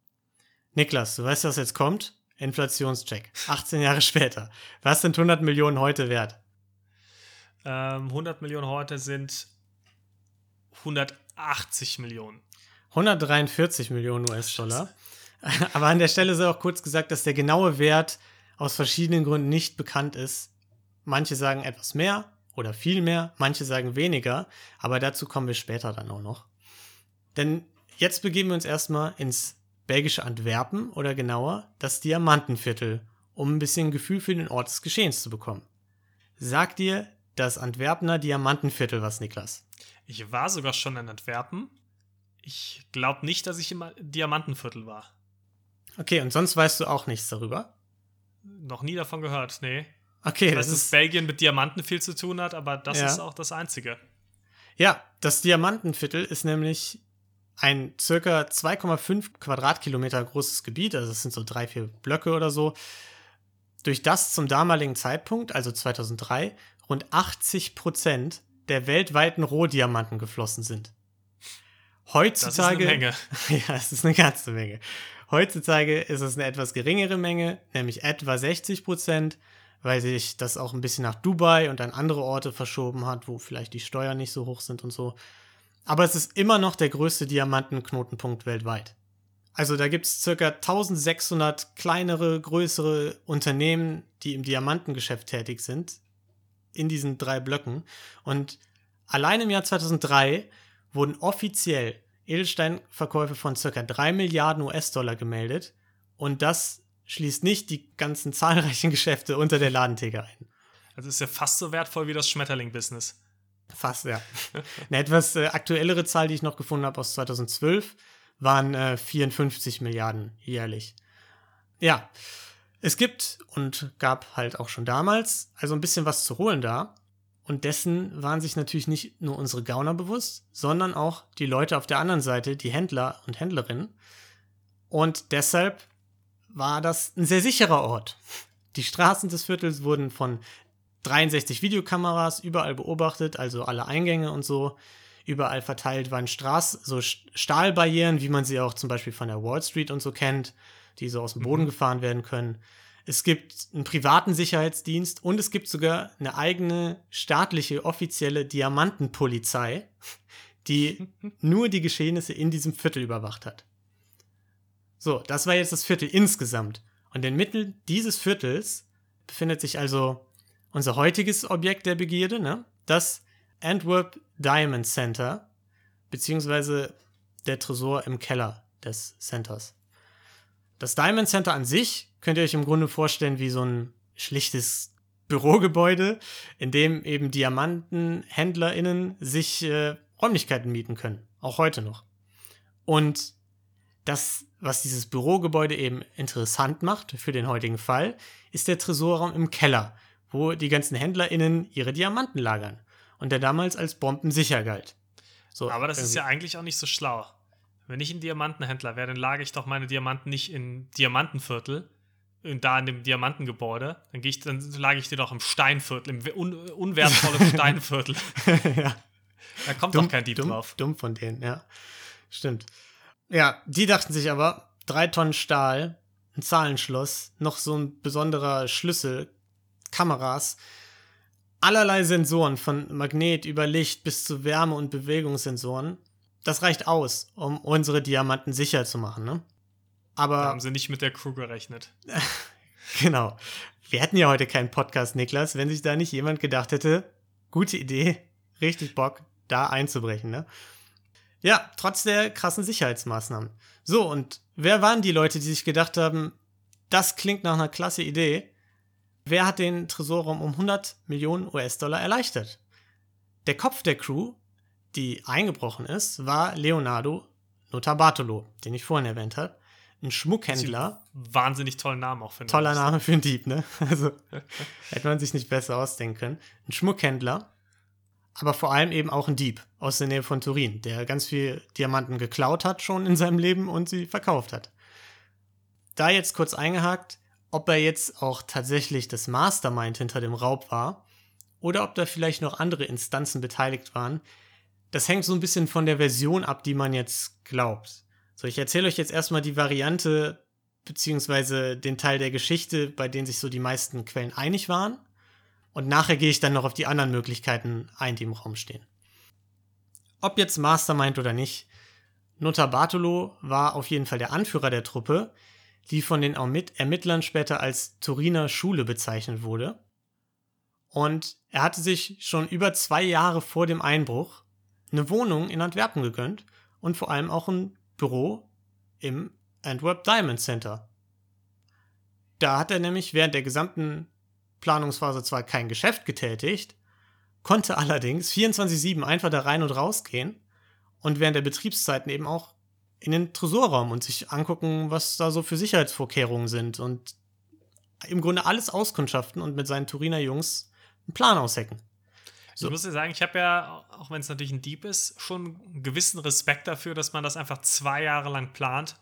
Niklas, du weißt, was jetzt kommt? Inflationscheck. 18 Jahre später. Was sind 100 Millionen heute wert? Ähm, 100 Millionen heute sind 180 Millionen. 143 Millionen US-Dollar. Aber an der Stelle sei auch kurz gesagt, dass der genaue Wert aus verschiedenen Gründen nicht bekannt ist. Manche sagen etwas mehr oder viel mehr, manche sagen weniger, aber dazu kommen wir später dann auch noch. Denn jetzt begeben wir uns erstmal ins belgische Antwerpen oder genauer das Diamantenviertel, um ein bisschen Gefühl für den Ort des Geschehens zu bekommen. Sagt dir das Antwerpener Diamantenviertel was, Niklas? Ich war sogar schon in Antwerpen. Ich glaube nicht, dass ich im Diamantenviertel war. Okay, und sonst weißt du auch nichts darüber? Noch nie davon gehört, nee. Okay, ich weiß, das dass Belgien mit Diamanten viel zu tun hat, aber das ja. ist auch das Einzige. Ja, das Diamantenviertel ist nämlich ein circa 2,5 Quadratkilometer großes Gebiet, also es sind so drei, vier Blöcke oder so, durch das zum damaligen Zeitpunkt, also 2003, rund 80 Prozent der weltweiten Rohdiamanten geflossen sind. Heutzutage. Das ist eine Menge. ja, es ist eine ganze Menge. Heutzutage ist es eine etwas geringere Menge, nämlich etwa 60 Prozent, weil sich das auch ein bisschen nach Dubai und an andere Orte verschoben hat, wo vielleicht die Steuern nicht so hoch sind und so. Aber es ist immer noch der größte Diamantenknotenpunkt weltweit. Also da gibt es circa 1600 kleinere, größere Unternehmen, die im Diamantengeschäft tätig sind, in diesen drei Blöcken. Und allein im Jahr 2003 wurden offiziell Edelsteinverkäufe von ca. 3 Milliarden US-Dollar gemeldet und das schließt nicht die ganzen zahlreichen Geschäfte unter der Ladentheke ein. Also ist ja fast so wertvoll wie das Schmetterling-Business. Fast, ja. Eine etwas äh, aktuellere Zahl, die ich noch gefunden habe aus 2012, waren äh, 54 Milliarden jährlich. Ja, es gibt und gab halt auch schon damals also ein bisschen was zu holen da. Und dessen waren sich natürlich nicht nur unsere Gauner bewusst, sondern auch die Leute auf der anderen Seite, die Händler und Händlerinnen. Und deshalb war das ein sehr sicherer Ort. Die Straßen des Viertels wurden von 63 Videokameras überall beobachtet, also alle Eingänge und so. Überall verteilt waren Straßen, so Stahlbarrieren, wie man sie auch zum Beispiel von der Wall Street und so kennt, die so aus dem Boden mhm. gefahren werden können es gibt einen privaten Sicherheitsdienst und es gibt sogar eine eigene staatliche offizielle Diamantenpolizei, die nur die Geschehnisse in diesem Viertel überwacht hat. So, das war jetzt das Viertel insgesamt. Und inmitten dieses Viertels befindet sich also unser heutiges Objekt der Begierde, ne? das Antwerp Diamond Center, beziehungsweise der Tresor im Keller des Centers. Das Diamond Center an sich könnt ihr euch im Grunde vorstellen wie so ein schlichtes Bürogebäude, in dem eben DiamantenhändlerInnen sich äh, Räumlichkeiten mieten können. Auch heute noch. Und das, was dieses Bürogebäude eben interessant macht für den heutigen Fall, ist der Tresorraum im Keller, wo die ganzen HändlerInnen ihre Diamanten lagern. und der damals als bombensicher galt. So, Aber das irgendwie. ist ja eigentlich auch nicht so schlau. Wenn ich ein Diamantenhändler wäre, dann lage ich doch meine Diamanten nicht in Diamantenviertel, und da in dem Diamantengebäude, dann, ich, dann lage ich die doch im Steinviertel, im un unwertvollen Steinviertel. ja. Da kommt dumm, doch kein Dieb dumm, drauf. Dumm von denen, ja. Stimmt. Ja, die dachten sich aber, drei Tonnen Stahl, ein Zahlenschloss, noch so ein besonderer Schlüssel, Kameras, allerlei Sensoren von Magnet über Licht bis zu Wärme- und Bewegungssensoren. Das reicht aus, um unsere Diamanten sicher zu machen, ne? Aber. Da haben sie nicht mit der Crew gerechnet. genau. Wir hätten ja heute keinen Podcast, Niklas, wenn sich da nicht jemand gedacht hätte, gute Idee, richtig Bock, da einzubrechen, ne? Ja, trotz der krassen Sicherheitsmaßnahmen. So, und wer waren die Leute, die sich gedacht haben, das klingt nach einer klasse Idee? Wer hat den Tresorraum um 100 Millionen US-Dollar erleichtert? Der Kopf der Crew, die eingebrochen ist, war Leonardo Notarbartolo, den ich vorhin erwähnt habe. Ein Schmuckhändler. Wahnsinnig tollen Namen auch, finde Toller Name für einen Dieb, ne? Also hätte man sich nicht besser ausdenken können. Ein Schmuckhändler, aber vor allem eben auch ein Dieb aus der Nähe von Turin, der ganz viel Diamanten geklaut hat schon in seinem Leben und sie verkauft hat. Da jetzt kurz eingehakt, ob er jetzt auch tatsächlich das Mastermind hinter dem Raub war oder ob da vielleicht noch andere Instanzen beteiligt waren, das hängt so ein bisschen von der Version ab, die man jetzt glaubt. So, ich erzähle euch jetzt erstmal die Variante beziehungsweise den Teil der Geschichte, bei denen sich so die meisten Quellen einig waren. Und nachher gehe ich dann noch auf die anderen Möglichkeiten ein, die im Raum stehen. Ob jetzt Mastermind oder nicht, Notar Bartolo war auf jeden Fall der Anführer der Truppe, die von den Ermittlern später als Turiner Schule bezeichnet wurde. Und er hatte sich schon über zwei Jahre vor dem Einbruch eine Wohnung in Antwerpen gegönnt und vor allem auch ein Büro im Antwerp Diamond Center. Da hat er nämlich während der gesamten Planungsphase zwar kein Geschäft getätigt, konnte allerdings 24-7 einfach da rein und rausgehen und während der Betriebszeiten eben auch in den Tresorraum und sich angucken, was da so für Sicherheitsvorkehrungen sind und im Grunde alles auskundschaften und mit seinen Turiner Jungs einen Plan aushecken. So. Ich muss dir sagen, ich habe ja, auch wenn es natürlich ein Dieb ist, schon einen gewissen Respekt dafür, dass man das einfach zwei Jahre lang plant,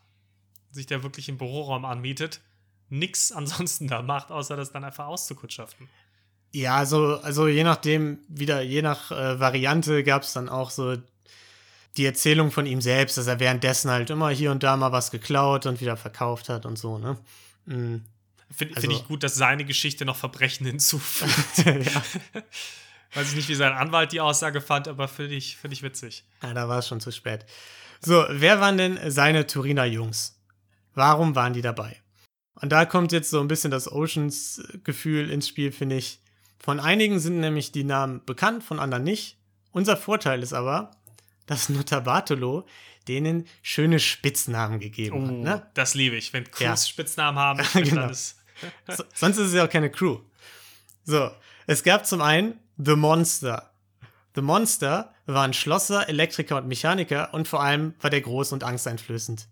sich da wirklich im Büroraum anmietet, nichts ansonsten da macht, außer das dann einfach auszukundschaften. Ja, also, also je nachdem, wieder, je nach äh, Variante gab es dann auch so die Erzählung von ihm selbst, dass er währenddessen halt immer hier und da mal was geklaut und wieder verkauft hat und so, ne? Mhm. Finde also, find ich gut, dass seine Geschichte noch Verbrechen hinzufügt. ja. Weiß ich nicht, wie sein Anwalt die Aussage fand, aber finde ich, find ich witzig. Ja, da war es schon zu spät. So, wer waren denn seine Turiner Jungs? Warum waren die dabei? Und da kommt jetzt so ein bisschen das Oceans-Gefühl ins Spiel, finde ich. Von einigen sind nämlich die Namen bekannt, von anderen nicht. Unser Vorteil ist aber, dass Notabartolo denen schöne Spitznamen gegeben oh, hat. Ne? Das liebe ich, wenn Crews ja. Spitznamen haben. genau. so, sonst ist es ja auch keine Crew. So, es gab zum einen The Monster. The Monster war ein Schlosser, Elektriker und Mechaniker und vor allem war der groß und angsteinflößend.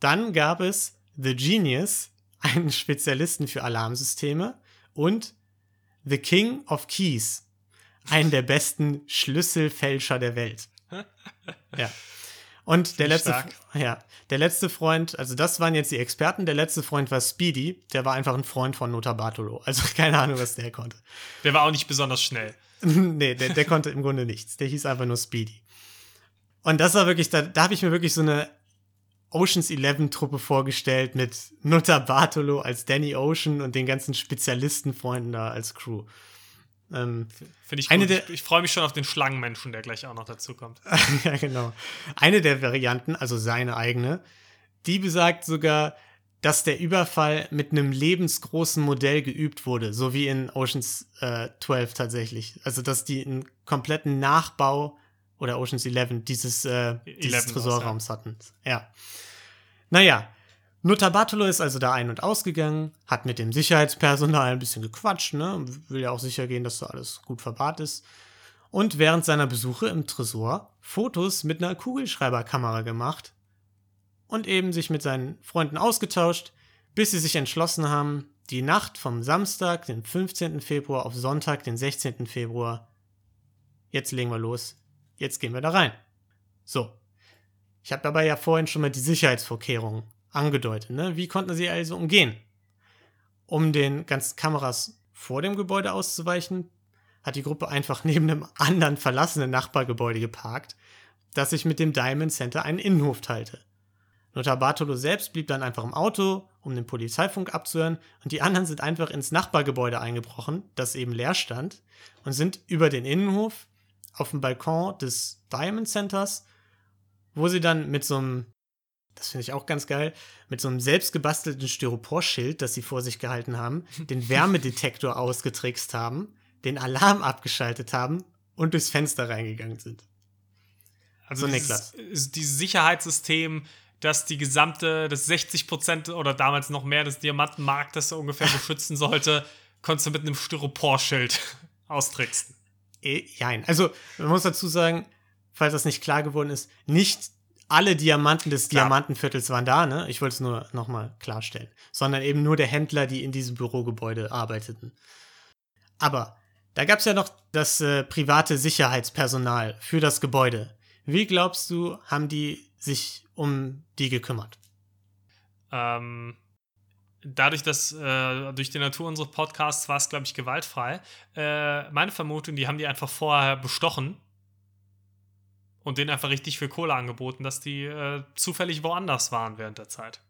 Dann gab es The Genius, einen Spezialisten für Alarmsysteme und The King of Keys, einen der besten Schlüsselfälscher der Welt. Ja. Und der letzte, ja, der letzte Freund, also das waren jetzt die Experten, der letzte Freund war Speedy, der war einfach ein Freund von Nota Bartolo. Also keine Ahnung, was der konnte. Der war auch nicht besonders schnell. nee, der, der konnte im Grunde nichts. Der hieß einfach nur Speedy. Und das war wirklich, da, da habe ich mir wirklich so eine Oceans 11 Truppe vorgestellt mit Nota Bartolo als Danny Ocean und den ganzen Spezialistenfreunden da als Crew. Ähm, Finde ich gut. Der, ich, ich freue mich schon auf den Schlangenmenschen, der gleich auch noch dazu kommt. ja, genau. Eine der Varianten, also seine eigene, die besagt sogar, dass der Überfall mit einem lebensgroßen Modell geübt wurde, so wie in Oceans äh, 12 tatsächlich. Also, dass die einen kompletten Nachbau oder Oceans 11 dieses, äh, dieses Tresorraums hatten. Ja. Naja, Notarbartolo ist also da ein- und ausgegangen, hat mit dem Sicherheitspersonal ein bisschen gequatscht, ne? Will ja auch sicher gehen, dass da alles gut verwahrt ist. Und während seiner Besuche im Tresor Fotos mit einer Kugelschreiberkamera gemacht und eben sich mit seinen Freunden ausgetauscht, bis sie sich entschlossen haben, die Nacht vom Samstag, den 15. Februar auf Sonntag, den 16. Februar jetzt legen wir los, jetzt gehen wir da rein. So. Ich habe dabei ja vorhin schon mal die Sicherheitsvorkehrungen angedeutet. Ne? Wie konnten sie also umgehen? Um den ganzen Kameras vor dem Gebäude auszuweichen, hat die Gruppe einfach neben einem anderen verlassenen Nachbargebäude geparkt, das sich mit dem Diamond Center einen Innenhof teilte. Notar Bartolo selbst blieb dann einfach im Auto, um den Polizeifunk abzuhören, und die anderen sind einfach ins Nachbargebäude eingebrochen, das eben leer stand, und sind über den Innenhof auf dem Balkon des Diamond Centers, wo sie dann mit so einem, das finde ich auch ganz geil, mit so einem selbstgebastelten Styroporschild, das sie vor sich gehalten haben, den Wärmedetektor ausgetrickst haben, den Alarm abgeschaltet haben und durchs Fenster reingegangen sind. Also so, dieses, Niklas. Dieses Sicherheitssystem, das die gesamte, das 60 Prozent oder damals noch mehr des Diamantenmarktes ungefähr beschützen sollte, konntest du mit einem Styroporschild austricksen. Nein, äh, also man muss dazu sagen, falls das nicht klar geworden ist, nicht alle Diamanten des Klar. Diamantenviertels waren da, ne? Ich wollte es nur nochmal klarstellen. Sondern eben nur der Händler, die in diesem Bürogebäude arbeiteten. Aber da gab es ja noch das äh, private Sicherheitspersonal für das Gebäude. Wie glaubst du, haben die sich um die gekümmert? Ähm, dadurch, dass äh, durch die Natur unseres Podcasts war es, glaube ich, gewaltfrei. Äh, meine Vermutung, die haben die einfach vorher bestochen und denen einfach richtig viel Kohle angeboten, dass die äh, zufällig woanders waren während der Zeit.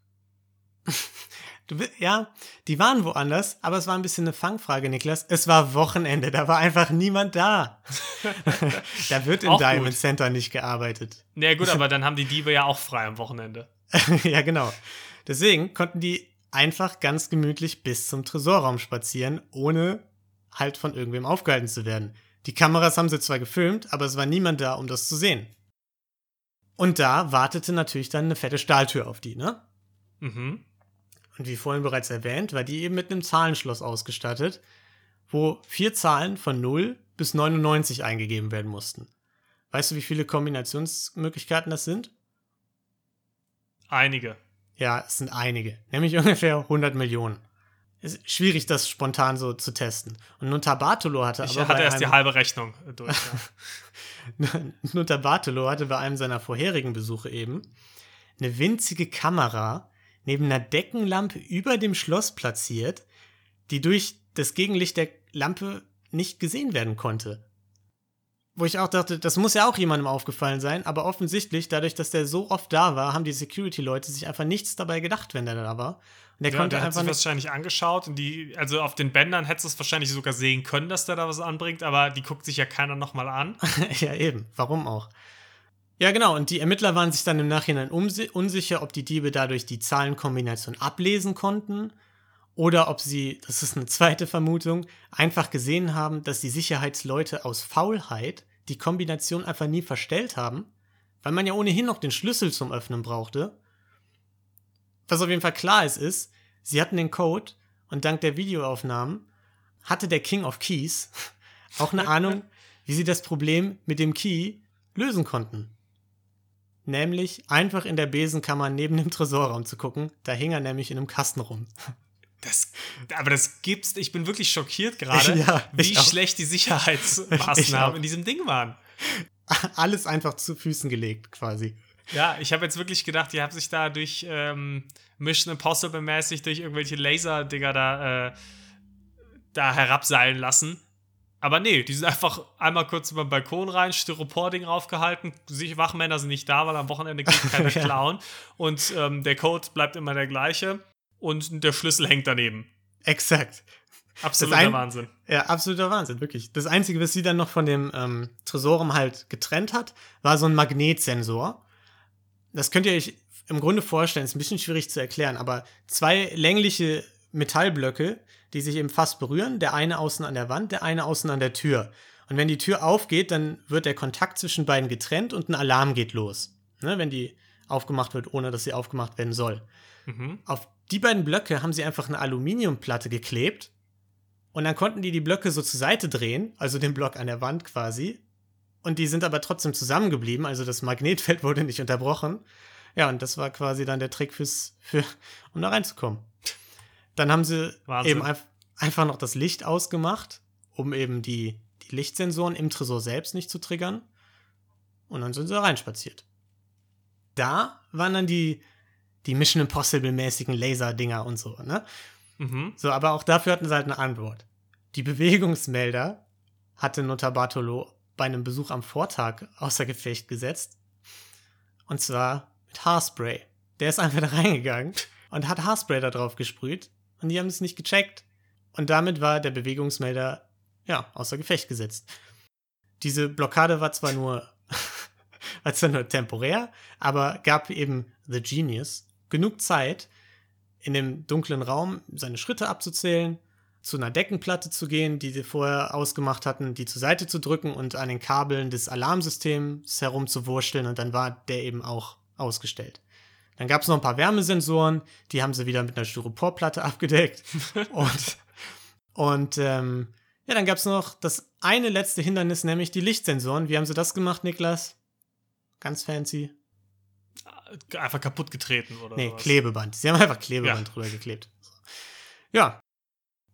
Ja, die waren woanders, aber es war ein bisschen eine Fangfrage, Niklas. Es war Wochenende, da war einfach niemand da. da wird im Diamond gut. Center nicht gearbeitet. Na ja, gut, aber dann haben die Diebe ja auch frei am Wochenende. ja, genau. Deswegen konnten die einfach ganz gemütlich bis zum Tresorraum spazieren, ohne halt von irgendwem aufgehalten zu werden. Die Kameras haben sie zwar gefilmt, aber es war niemand da, um das zu sehen. Und da wartete natürlich dann eine fette Stahltür auf die, ne? Mhm. Und wie vorhin bereits erwähnt, war die eben mit einem Zahlenschloss ausgestattet, wo vier Zahlen von 0 bis 99 eingegeben werden mussten. Weißt du, wie viele Kombinationsmöglichkeiten das sind? Einige. Ja, es sind einige, nämlich ungefähr 100 Millionen ist schwierig, das spontan so zu testen. Und Notarbartolo hatte ich aber. Ich hatte erst die halbe Rechnung durch. Ja. Notarbartolo hatte bei einem seiner vorherigen Besuche eben eine winzige Kamera neben einer Deckenlampe über dem Schloss platziert, die durch das Gegenlicht der Lampe nicht gesehen werden konnte wo ich auch dachte, das muss ja auch jemandem aufgefallen sein, aber offensichtlich, dadurch, dass der so oft da war, haben die Security-Leute sich einfach nichts dabei gedacht, wenn der da war. Und der ja, konnte der einfach hat sich wahrscheinlich angeschaut und die, also auf den Bändern hättest du es wahrscheinlich sogar sehen können, dass der da was anbringt, aber die guckt sich ja keiner nochmal an. ja, eben. Warum auch? Ja, genau. Und die Ermittler waren sich dann im Nachhinein unsicher, ob die Diebe dadurch die Zahlenkombination ablesen konnten oder ob sie, das ist eine zweite Vermutung, einfach gesehen haben, dass die Sicherheitsleute aus Faulheit die Kombination einfach nie verstellt haben, weil man ja ohnehin noch den Schlüssel zum Öffnen brauchte. Was auf jeden Fall klar ist, ist, sie hatten den Code und dank der Videoaufnahmen hatte der King of Keys auch eine Ahnung, wie sie das Problem mit dem Key lösen konnten. Nämlich einfach in der Besenkammer neben dem Tresorraum zu gucken, da hing er nämlich in einem Kasten rum. Das, aber das gibt's, ich bin wirklich schockiert gerade, ja, wie schlecht die Sicherheitsmaßnahmen in diesem Ding waren. Alles einfach zu Füßen gelegt, quasi. Ja, ich habe jetzt wirklich gedacht, die haben sich da durch ähm, Mission Impossible mäßig durch irgendwelche Laser-Dinger da, äh, da herabseilen lassen. Aber nee, die sind einfach einmal kurz über den Balkon rein, Styropor-Ding raufgehalten. Wachmänner sind nicht da, weil am Wochenende geht keiner ja. klauen. Und ähm, der Code bleibt immer der gleiche und der Schlüssel hängt daneben. Exakt. Absoluter ein, Wahnsinn. Ja, absoluter Wahnsinn, wirklich. Das Einzige, was sie dann noch von dem ähm, Tresorum halt getrennt hat, war so ein Magnetsensor. Das könnt ihr euch im Grunde vorstellen, ist ein bisschen schwierig zu erklären, aber zwei längliche Metallblöcke, die sich eben fast berühren, der eine außen an der Wand, der eine außen an der Tür. Und wenn die Tür aufgeht, dann wird der Kontakt zwischen beiden getrennt und ein Alarm geht los. Ne, wenn die aufgemacht wird, ohne dass sie aufgemacht werden soll. Mhm. Auf die beiden Blöcke haben sie einfach eine Aluminiumplatte geklebt und dann konnten die die Blöcke so zur Seite drehen, also den Block an der Wand quasi. Und die sind aber trotzdem zusammengeblieben, also das Magnetfeld wurde nicht unterbrochen. Ja, und das war quasi dann der Trick fürs, für, um da reinzukommen. Dann haben sie Wahnsinn. eben einfach noch das Licht ausgemacht, um eben die, die Lichtsensoren im Tresor selbst nicht zu triggern. Und dann sind sie reinspaziert. Da waren dann die, die Mission Impossible-mäßigen Laser-Dinger und so, ne? Mhm. So, aber auch dafür hatten sie halt eine Antwort. Die Bewegungsmelder hatte Notarbartolo bei einem Besuch am Vortag außer Gefecht gesetzt. Und zwar mit Haarspray. Der ist einfach da reingegangen und hat Haarspray da drauf gesprüht und die haben es nicht gecheckt. Und damit war der Bewegungsmelder, ja, außer Gefecht gesetzt. Diese Blockade war zwar nur, war zwar nur temporär, aber gab eben The Genius genug Zeit, in dem dunklen Raum seine Schritte abzuzählen, zu einer Deckenplatte zu gehen, die sie vorher ausgemacht hatten, die zur Seite zu drücken und an den Kabeln des Alarmsystems herumzuwurschteln und dann war der eben auch ausgestellt. Dann gab es noch ein paar Wärmesensoren, die haben sie wieder mit einer Styroporplatte abgedeckt. und und ähm, ja, dann gab es noch das eine letzte Hindernis, nämlich die Lichtsensoren. Wie haben sie das gemacht, Niklas? Ganz fancy. Einfach kaputt getreten oder Nee, was? Klebeband. Sie haben einfach Klebeband Ja. drüber geklebt. Ja.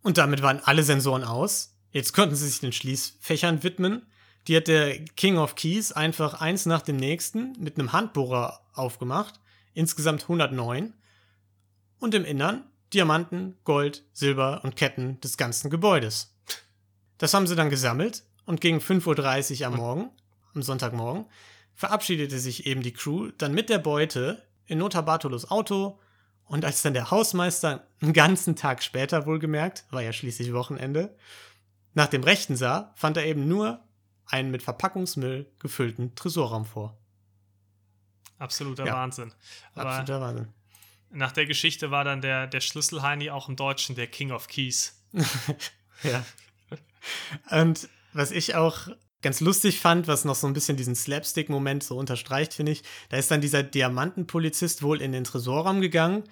Und damit waren alle Sensoren aus. Jetzt konnten sie sich den Schließfächern widmen. Die hat der King of Keys einfach eins nach dem nächsten mit einem Handbohrer aufgemacht. Insgesamt 109. Und im Innern Diamanten, Gold, Silber und Ketten des ganzen Gebäudes. Das haben sie dann gesammelt und gegen 5.30 Uhr am Morgen, am Sonntagmorgen, verabschiedete sich eben die Crew dann mit der Beute in Nota Bartolos Auto und als dann der Hausmeister einen ganzen Tag später wohlgemerkt, war ja schließlich Wochenende, nach dem Rechten sah, fand er eben nur einen mit Verpackungsmüll gefüllten Tresorraum vor. Absoluter Ja. Wahnsinn. Aber Absoluter Wahnsinn. nach der Geschichte war dann der, der Schlüsselheini auch im Deutschen der King of Keys. Ja. Und was ich auch ganz lustig fand, was noch so ein bisschen diesen Slapstick-Moment so unterstreicht, finde ich, da ist dann dieser Diamantenpolizist wohl in den Tresorraum gegangen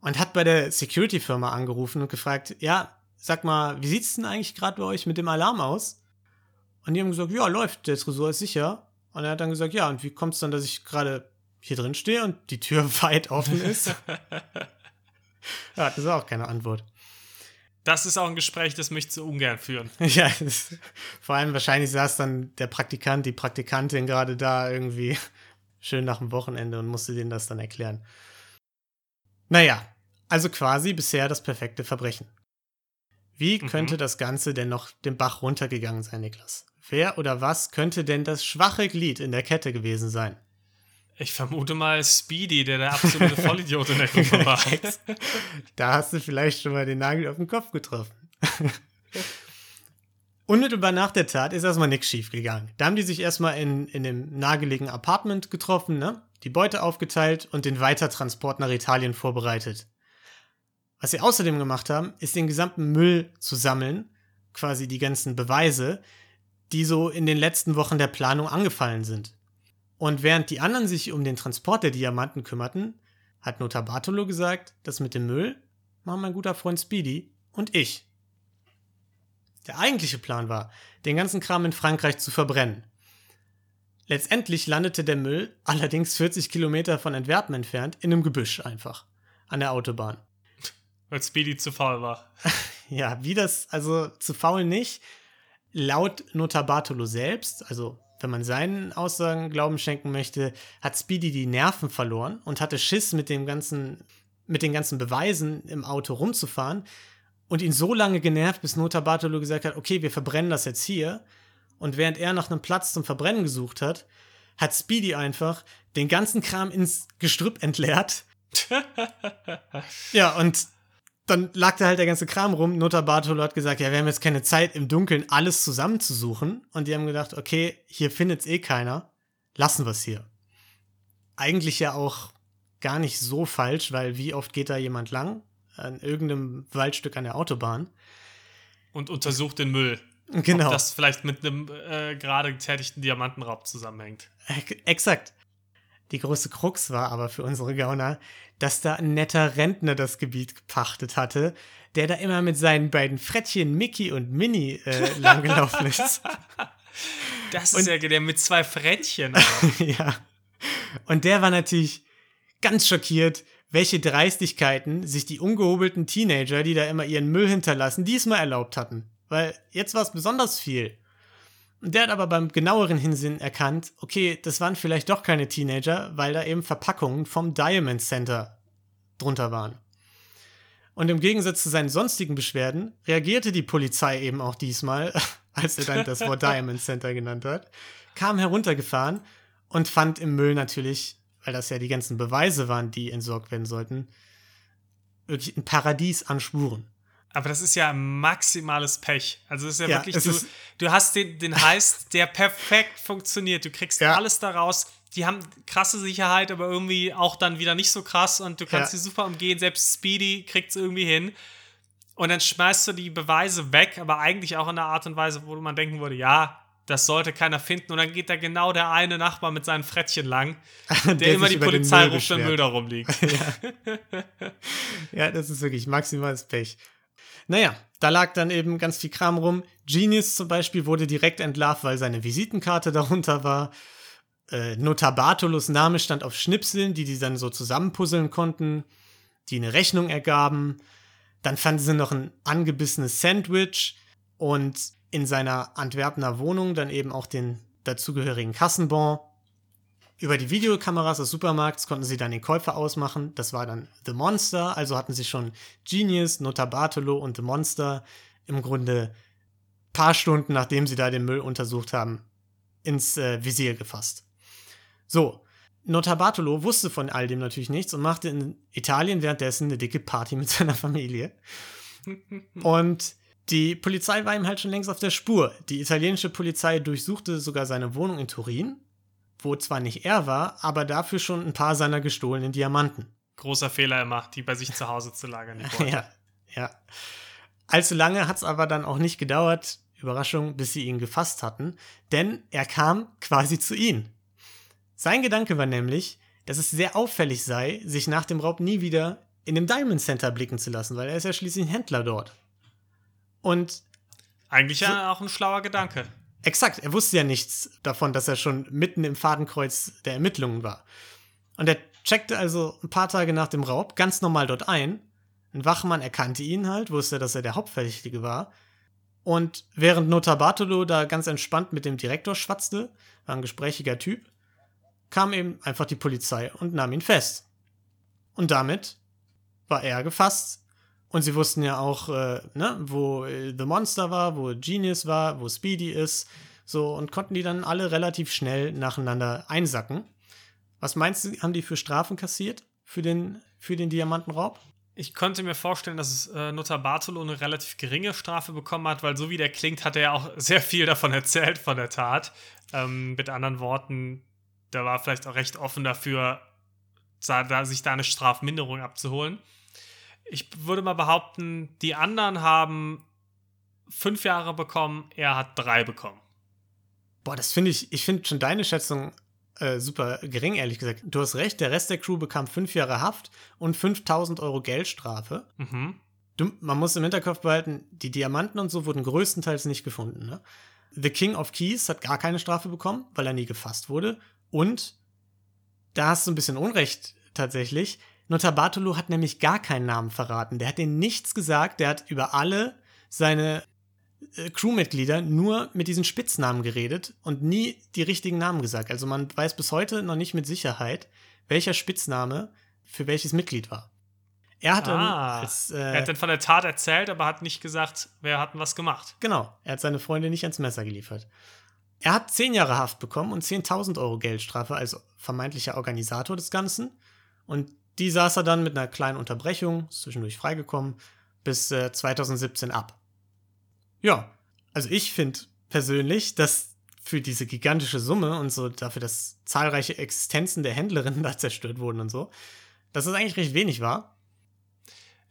und hat bei der Security-Firma angerufen und gefragt, ja, sag mal, wie sieht's denn eigentlich gerade bei euch mit dem Alarm aus? Und die haben gesagt, ja, läuft, der Tresor ist sicher. Und er hat dann gesagt, ja, und wie kommt's dann, dass ich gerade hier drin stehe und die Tür weit offen ist? ja, das ist auch keine Antwort. Das ist auch ein Gespräch, das möchte ich so ungern führen. Ja, das, vor allem wahrscheinlich saß dann der Praktikant, die Praktikantin gerade da irgendwie schön nach dem Wochenende und musste denen das dann erklären. Naja, also quasi bisher das perfekte Verbrechen. Wie Mhm. könnte das Ganze denn noch den Bach runtergegangen sein, Niklas? Wer oder was könnte denn das schwache Glied in der Kette gewesen sein? Ich vermute mal Speedy, der der absolute Vollidiot in der Gruppe war. Da hast du vielleicht schon mal den Nagel auf den Kopf getroffen. Unmittelbar nach der Tat ist erstmal nichts schief gegangen. Da haben die sich erstmal in, in dem nahegelegenen Apartment getroffen, ne? die Beute aufgeteilt und den Weitertransport nach Italien vorbereitet. Was sie außerdem gemacht haben, ist den gesamten Müll zu sammeln, quasi die ganzen Beweise, die so in den letzten Wochen der Planung angefallen sind. Und während die anderen sich um den Transport der Diamanten kümmerten, hat Nota Bartolo gesagt, das mit dem Müll machen mein guter Freund Speedy und ich. Der eigentliche Plan war, den ganzen Kram in Frankreich zu verbrennen. Letztendlich landete der Müll, allerdings 40 Kilometer von Antwerpen entfernt, in einem Gebüsch einfach. An der Autobahn. Weil Speedy zu faul war. Ja, wie das, also zu faul nicht. Laut Nota Bartolo selbst, also wenn man seinen Aussagen Glauben schenken möchte, hat Speedy die Nerven verloren und hatte Schiss mit dem ganzen, mit den ganzen Beweisen im Auto rumzufahren und ihn so lange genervt, bis Nota Bartolo gesagt hat, okay, wir verbrennen das jetzt hier. Und während er nach einem Platz zum Verbrennen gesucht hat, hat Speedy einfach den ganzen Kram ins Gestrüpp entleert. ja, und dann lag da halt der ganze Kram rum. Nota Bartolo hat gesagt, ja, wir haben jetzt keine Zeit, im Dunkeln alles zusammenzusuchen. Und die haben gedacht, okay, hier findet's eh keiner. Lassen wir's hier. Eigentlich ja auch gar nicht so falsch, weil wie oft geht da jemand lang? An irgendeinem Waldstück an der Autobahn. Und untersucht den Müll. Genau. Ob das vielleicht mit einem äh, gerade getätigten Diamantenraub zusammenhängt. Ex- Exakt. Die große Krux war aber für unsere Gauner, dass da ein netter Rentner das Gebiet gepachtet hatte, der da immer mit seinen beiden Frettchen Mickey und Minnie äh, langgelaufen ist. Das ist ja der mit zwei Frettchen. ja. Und der war natürlich ganz schockiert, welche Dreistigkeiten sich die ungehobelten Teenager, die da immer ihren Müll hinterlassen, diesmal erlaubt hatten. Weil jetzt war es besonders viel. Der hat aber beim genaueren Hinsinn erkannt, okay, das waren vielleicht doch keine Teenager, weil da eben Verpackungen vom Diamond Center drunter waren. Und im Gegensatz zu seinen sonstigen Beschwerden reagierte die Polizei eben auch diesmal, als er dann das Wort Diamond Center genannt hat, kam heruntergefahren und fand im Müll natürlich, weil das ja die ganzen Beweise waren, die entsorgt werden sollten, wirklich ein Paradies an Spuren. Aber das ist ja maximales Pech. Also das ist ja, Ja, wirklich, es du, du hast den, den Heist, der perfekt funktioniert. Du kriegst Ja. alles daraus. Die haben krasse Sicherheit, aber irgendwie auch dann wieder nicht so krass und du kannst Ja. sie super umgehen. Selbst Speedy kriegt es irgendwie hin. Und dann schmeißt du die Beweise weg, aber eigentlich auch in einer Art und Weise, wo man denken würde, ja, das sollte keiner finden. Und dann geht da genau der eine Nachbar mit seinen Frettchen lang, der, immer sich die Polizei ruft, wenn. Müll da rumliegt. Ja, das ist wirklich maximales Pech. Naja, da lag dann eben ganz viel Kram rum. Genius zum Beispiel wurde direkt entlarvt, weil seine Visitenkarte darunter war. Äh, Notar Bartolos Name stand auf Schnipseln, die die dann so zusammenpuzzeln konnten, die eine Rechnung ergaben. Dann fanden sie noch ein angebissenes Sandwich und in seiner Antwerpener Wohnung dann eben auch den dazugehörigen Kassenbon. Über die Videokameras des Supermarkts konnten sie dann den Käufer ausmachen. Das war dann The Monster. Also hatten sie schon Genius, Nota Bartolo und The Monster im Grunde paar Stunden, nachdem sie da den Müll untersucht haben, ins äh, Visier gefasst. So, Nota Bartolo wusste von all dem natürlich nichts und machte in Italien währenddessen eine dicke Party mit seiner Familie. Und die Polizei war ihm halt schon längst auf der Spur. Die italienische Polizei durchsuchte sogar seine Wohnung in Turin, wo zwar nicht er war, aber dafür schon ein paar seiner gestohlenen Diamanten. Großer Fehler immer, die bei sich zu Hause zu lagern. Ja, ja. Allzu lange hat es aber dann auch nicht gedauert, Überraschung, bis sie ihn gefasst hatten, denn er kam quasi zu ihnen. Sein Gedanke war nämlich, dass es sehr auffällig sei, sich nach dem Raub nie wieder in dem Diamond Center blicken zu lassen, weil er ist ja schließlich ein Händler dort. Und Eigentlich ja auch ein schlauer Gedanke. Exakt, er wusste ja nichts davon, dass er schon mitten im Fadenkreuz der Ermittlungen war. Und er checkte also ein paar Tage nach dem Raub ganz normal dort ein. Ein Wachmann erkannte ihn halt, wusste, dass er der Hauptverdächtige war. Und während Nota Bartolo da ganz entspannt mit dem Direktor schwatzte, war ein gesprächiger Typ, kam eben einfach die Polizei und nahm ihn fest. Und damit war er gefasst. Und sie wussten ja auch, äh, ne, wo äh, The Monster war, wo Genius war, wo Speedy ist. So, und konnten die dann alle relativ schnell nacheinander einsacken. Was meinst du, haben die für Strafen kassiert für den, für den Diamantenraub? Ich konnte mir vorstellen, dass äh, Nutter Bartolo eine relativ geringe Strafe bekommen hat, weil so wie der klingt, hat er ja auch sehr viel davon erzählt, von der Tat. Ähm, mit anderen Worten, der war vielleicht auch recht offen dafür, da, da, sich da eine Strafminderung abzuholen. Ich würde mal behaupten, die anderen haben fünf Jahre bekommen, er hat drei bekommen. Boah, das finde ich, ich finde schon deine Schätzung äh, super gering, ehrlich gesagt. Du hast recht, der Rest der Crew bekam fünf Jahre Haft und 5000 Euro Geldstrafe. Mhm. Du, man muss im Hinterkopf behalten, die Diamanten und so wurden größtenteils nicht gefunden. Ne? The King of Keys hat gar keine Strafe bekommen, weil er nie gefasst wurde. Und da hast du ein bisschen Unrecht tatsächlich. Notar Bartolo hat nämlich gar keinen Namen verraten. Der hat denen nichts gesagt. Der hat über alle seine äh, Crewmitglieder nur mit diesen Spitznamen geredet und nie die richtigen Namen gesagt. Also man weiß bis heute noch nicht mit Sicherheit, welcher Spitzname für welches Mitglied war. Er hat dann Ah, als, äh, Er hat dann von der Tat erzählt, aber hat nicht gesagt, wer hat denn was gemacht. Genau, er hat seine Freunde nicht ans Messer geliefert. Er hat zehn Jahre Haft bekommen und 10.000 Euro Geldstrafe als vermeintlicher Organisator des Ganzen. Und die saß er dann mit einer kleinen Unterbrechung, zwischendurch freigekommen, bis äh, 2017 ab. Ja, also ich finde persönlich, dass für diese gigantische Summe und so dafür, dass zahlreiche Existenzen der Händlerinnen da zerstört wurden und so, dass es eigentlich recht wenig war.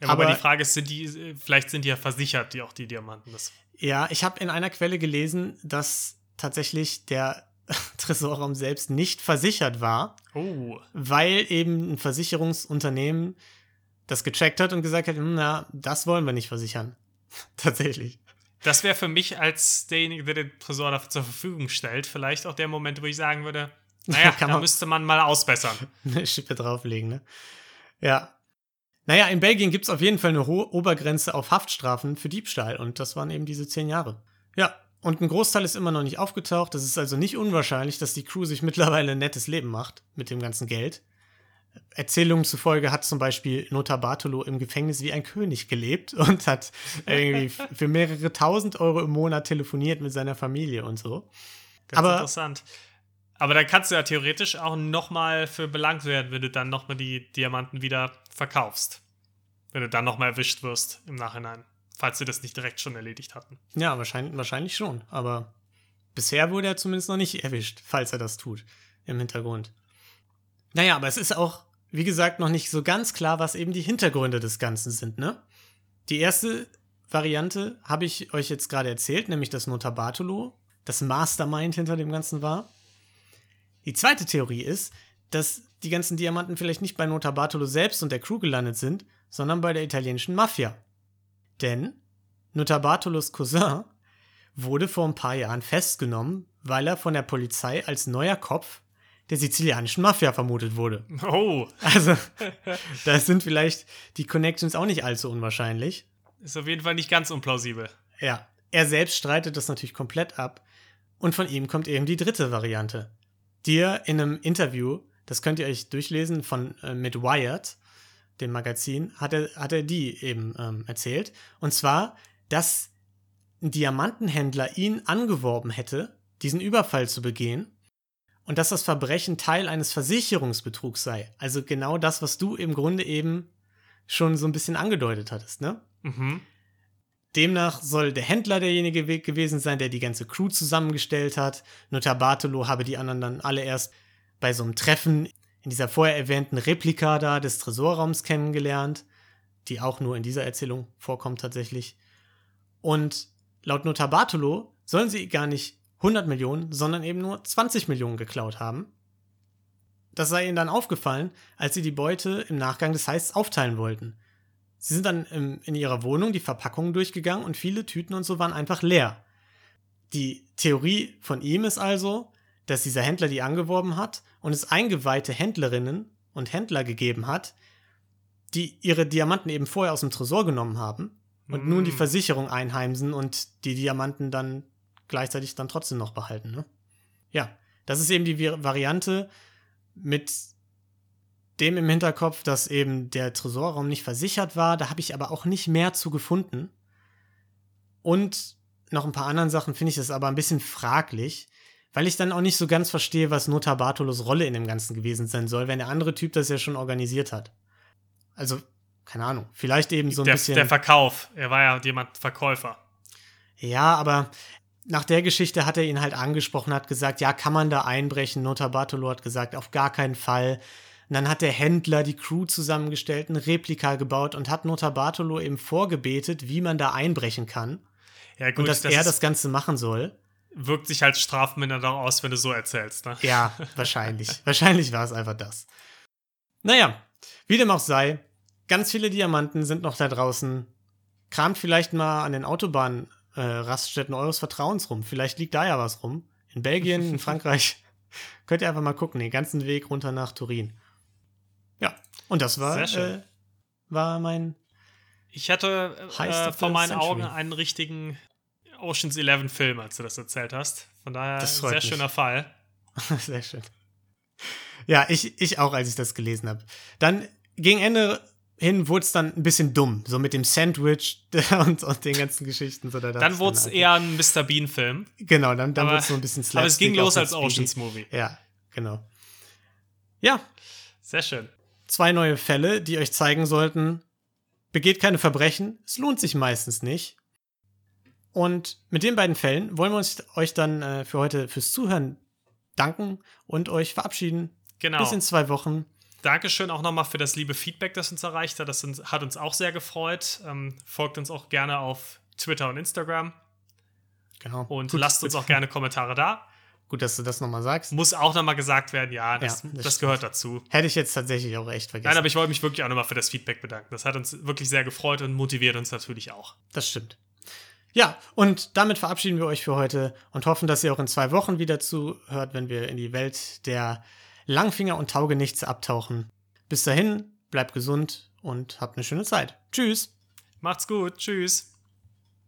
Ja, aber Aber- die Frage ist, sind die, vielleicht sind die ja versichert, die auch die Diamanten. Das Ja, ich habe in einer Quelle gelesen, dass tatsächlich der Tresorraum selbst nicht versichert war, Oh, weil eben ein Versicherungsunternehmen das gecheckt hat und gesagt hat, "Hm, na, das wollen wir nicht versichern. Tatsächlich. das wäre für mich als derjenige, der den Tresor dafür zur Verfügung stellt, vielleicht auch der Moment, wo ich sagen würde, naja, Kann da man- müsste man mal ausbessern. Eine Schippe drauflegen, ne? Ja. Naja, in Belgien gibt es auf jeden Fall eine hohe Obergrenze auf Haftstrafen für Diebstahl und das waren eben diese zehn Jahre. Ja, Und ein Großteil ist immer noch nicht aufgetaucht. Es ist also nicht unwahrscheinlich, dass die Crew sich mittlerweile ein nettes Leben macht mit dem ganzen Geld. Erzählungen zufolge hat zum Beispiel Nota Bartolo im Gefängnis wie ein König gelebt und hat irgendwie für mehrere tausend Euro im Monat telefoniert mit seiner Familie und so. Ganz Aber- interessant. Aber dann kannst du ja theoretisch auch nochmal für belangt werden, wenn du dann nochmal die Diamanten wieder verkaufst. Wenn du dann nochmal erwischt wirst im Nachhinein. Falls sie das nicht direkt schon erledigt hatten. Ja, wahrscheinlich, wahrscheinlich schon. Aber bisher wurde er zumindest noch nicht erwischt, falls er das tut im Hintergrund. Naja, aber es ist auch, wie gesagt, noch nicht so ganz klar, was eben die Hintergründe des Ganzen sind, ne? Die erste Variante habe ich euch jetzt gerade erzählt, nämlich dass Nota Bartolo das Mastermind hinter dem Ganzen war. Die zweite Theorie ist, dass die ganzen Diamanten vielleicht nicht bei Nota Bartolo selbst und der Crew gelandet sind, sondern bei der italienischen Mafia. Denn Nota Bartolos Cousin wurde vor ein paar Jahren festgenommen, weil er von der Polizei als neuer Kopf der sizilianischen Mafia vermutet wurde. Oh, Also, da sind vielleicht die Connections auch nicht allzu unwahrscheinlich. ist auf jeden Fall nicht ganz unplausibel. Ja, er selbst streitet das natürlich komplett ab. Und von ihm kommt eben die dritte Variante, die er in einem Interview, das könnt ihr euch durchlesen, von äh, mit Wired, dem Magazin, hat er, hat er die eben ähm, erzählt. Und zwar, dass ein Diamantenhändler ihn angeworben hätte, diesen Überfall zu begehen. Und dass das Verbrechen Teil eines Versicherungsbetrugs sei. Also genau das, was du im Grunde eben schon so ein bisschen angedeutet hattest, ne? Mhm. Demnach soll der Händler derjenige we- gewesen sein, der die ganze Crew zusammengestellt hat. Notar Bartolo habe die anderen dann alle erst bei so einem Treffen in dieser vorher erwähnten Replika da des Tresorraums kennengelernt, die auch nur in dieser Erzählung vorkommt tatsächlich. Und laut Notar Bartolo sollen sie gar nicht 100 Millionen, sondern eben nur 20 Millionen geklaut haben. Das sei ihnen dann aufgefallen, als sie die Beute im Nachgang des Heists aufteilen wollten. Sie sind dann in ihrer Wohnung die Verpackungen durchgegangen und viele Tüten und so waren einfach leer. Die Theorie von ihm ist also, dass dieser Händler die angeworben hat und es eingeweihte Händlerinnen und Händler gegeben hat, die ihre Diamanten eben vorher aus dem Tresor genommen haben und nun die Mm. Versicherung einheimsen und die Diamanten dann gleichzeitig dann trotzdem noch behalten. Ne? Ja, das ist eben die Variante mit dem im Hinterkopf, dass eben der Tresorraum nicht versichert war. Da habe ich aber auch nicht mehr zu gefunden. Und noch ein paar anderen Sachen finde ich das aber ein bisschen fraglich, weil ich dann auch nicht so ganz verstehe, was Nota Bartolos Rolle in dem Ganzen gewesen sein soll, wenn der andere Typ das ja schon organisiert hat. Also, keine Ahnung, vielleicht eben so ein der, bisschen. der Verkauf. Er war ja jemand Verkäufer. Ja, aber nach der Geschichte hat er ihn halt angesprochen, hat gesagt, ja, kann man da einbrechen? Nota Bartolo hat gesagt, auf gar keinen Fall. Und dann hat der Händler die Crew zusammengestellt, ein Replika gebaut und hat Nota Bartolo eben vorgebetet, wie man da einbrechen kann. Ja, gut, und dass das er das Ganze machen soll. Wirkt sich halt strafmindernd auch aus, wenn du so erzählst. Ne? Ja, wahrscheinlich. wahrscheinlich war es einfach das. Naja, wie dem auch sei, ganz viele Diamanten sind noch da draußen. Kramt vielleicht mal an den Autobahnen äh, Raststätten eures Vertrauens rum. Vielleicht liegt da ja was rum. In Belgien, in Frankreich. Könnt ihr einfach mal gucken, den ganzen Weg runter nach Turin. Ja, und das war, äh, war mein. Ich hatte äh, vor meinen Century. Augen einen richtigen Oceans 11 Film, als du das erzählt hast. Von daher freut sehr mich. schöner Fall. Sehr schön. Ja, ich, ich auch, als ich das gelesen habe. Dann gegen Ende hin wurde es dann ein bisschen dumm, so mit dem Sandwich und, und den ganzen Geschichten. So, da Dann wurde es eher ein Mr. Bean-Film. Genau, dann, dann wurde es so ein bisschen Aber es ging Slapstick, los als. Oceans-Movie. Ja, genau. Ja, Sehr schön. zwei neue Fälle, die euch zeigen sollten, begeht keine Verbrechen, es lohnt sich meistens nicht. Und mit den beiden Fällen wollen wir uns euch dann äh, für heute fürs Zuhören danken und euch verabschieden. Genau. Bis in zwei Wochen. Dankeschön auch nochmal für das liebe Feedback, das uns erreicht hat. Das hat uns auch sehr gefreut. Ähm, folgt uns auch gerne auf Twitter und Instagram Genau. und Gut, lasst uns auch gerne Kommentare da. Gut, dass du das nochmal sagst. Muss auch nochmal gesagt werden, ja, das, Ja, das das gehört dazu. Hätte ich jetzt tatsächlich auch echt vergessen. Nein, aber ich wollte mich wirklich auch nochmal für das Feedback bedanken. Das hat uns wirklich sehr gefreut und motiviert uns natürlich auch. Das stimmt. Ja, und damit verabschieden wir euch für heute und hoffen, dass ihr auch in zwei Wochen wieder zuhört, wenn wir in die Welt der Langfinger und Taugenichtse abtauchen. Bis dahin, bleibt gesund und habt eine schöne Zeit. Tschüss. Macht's gut. Tschüss.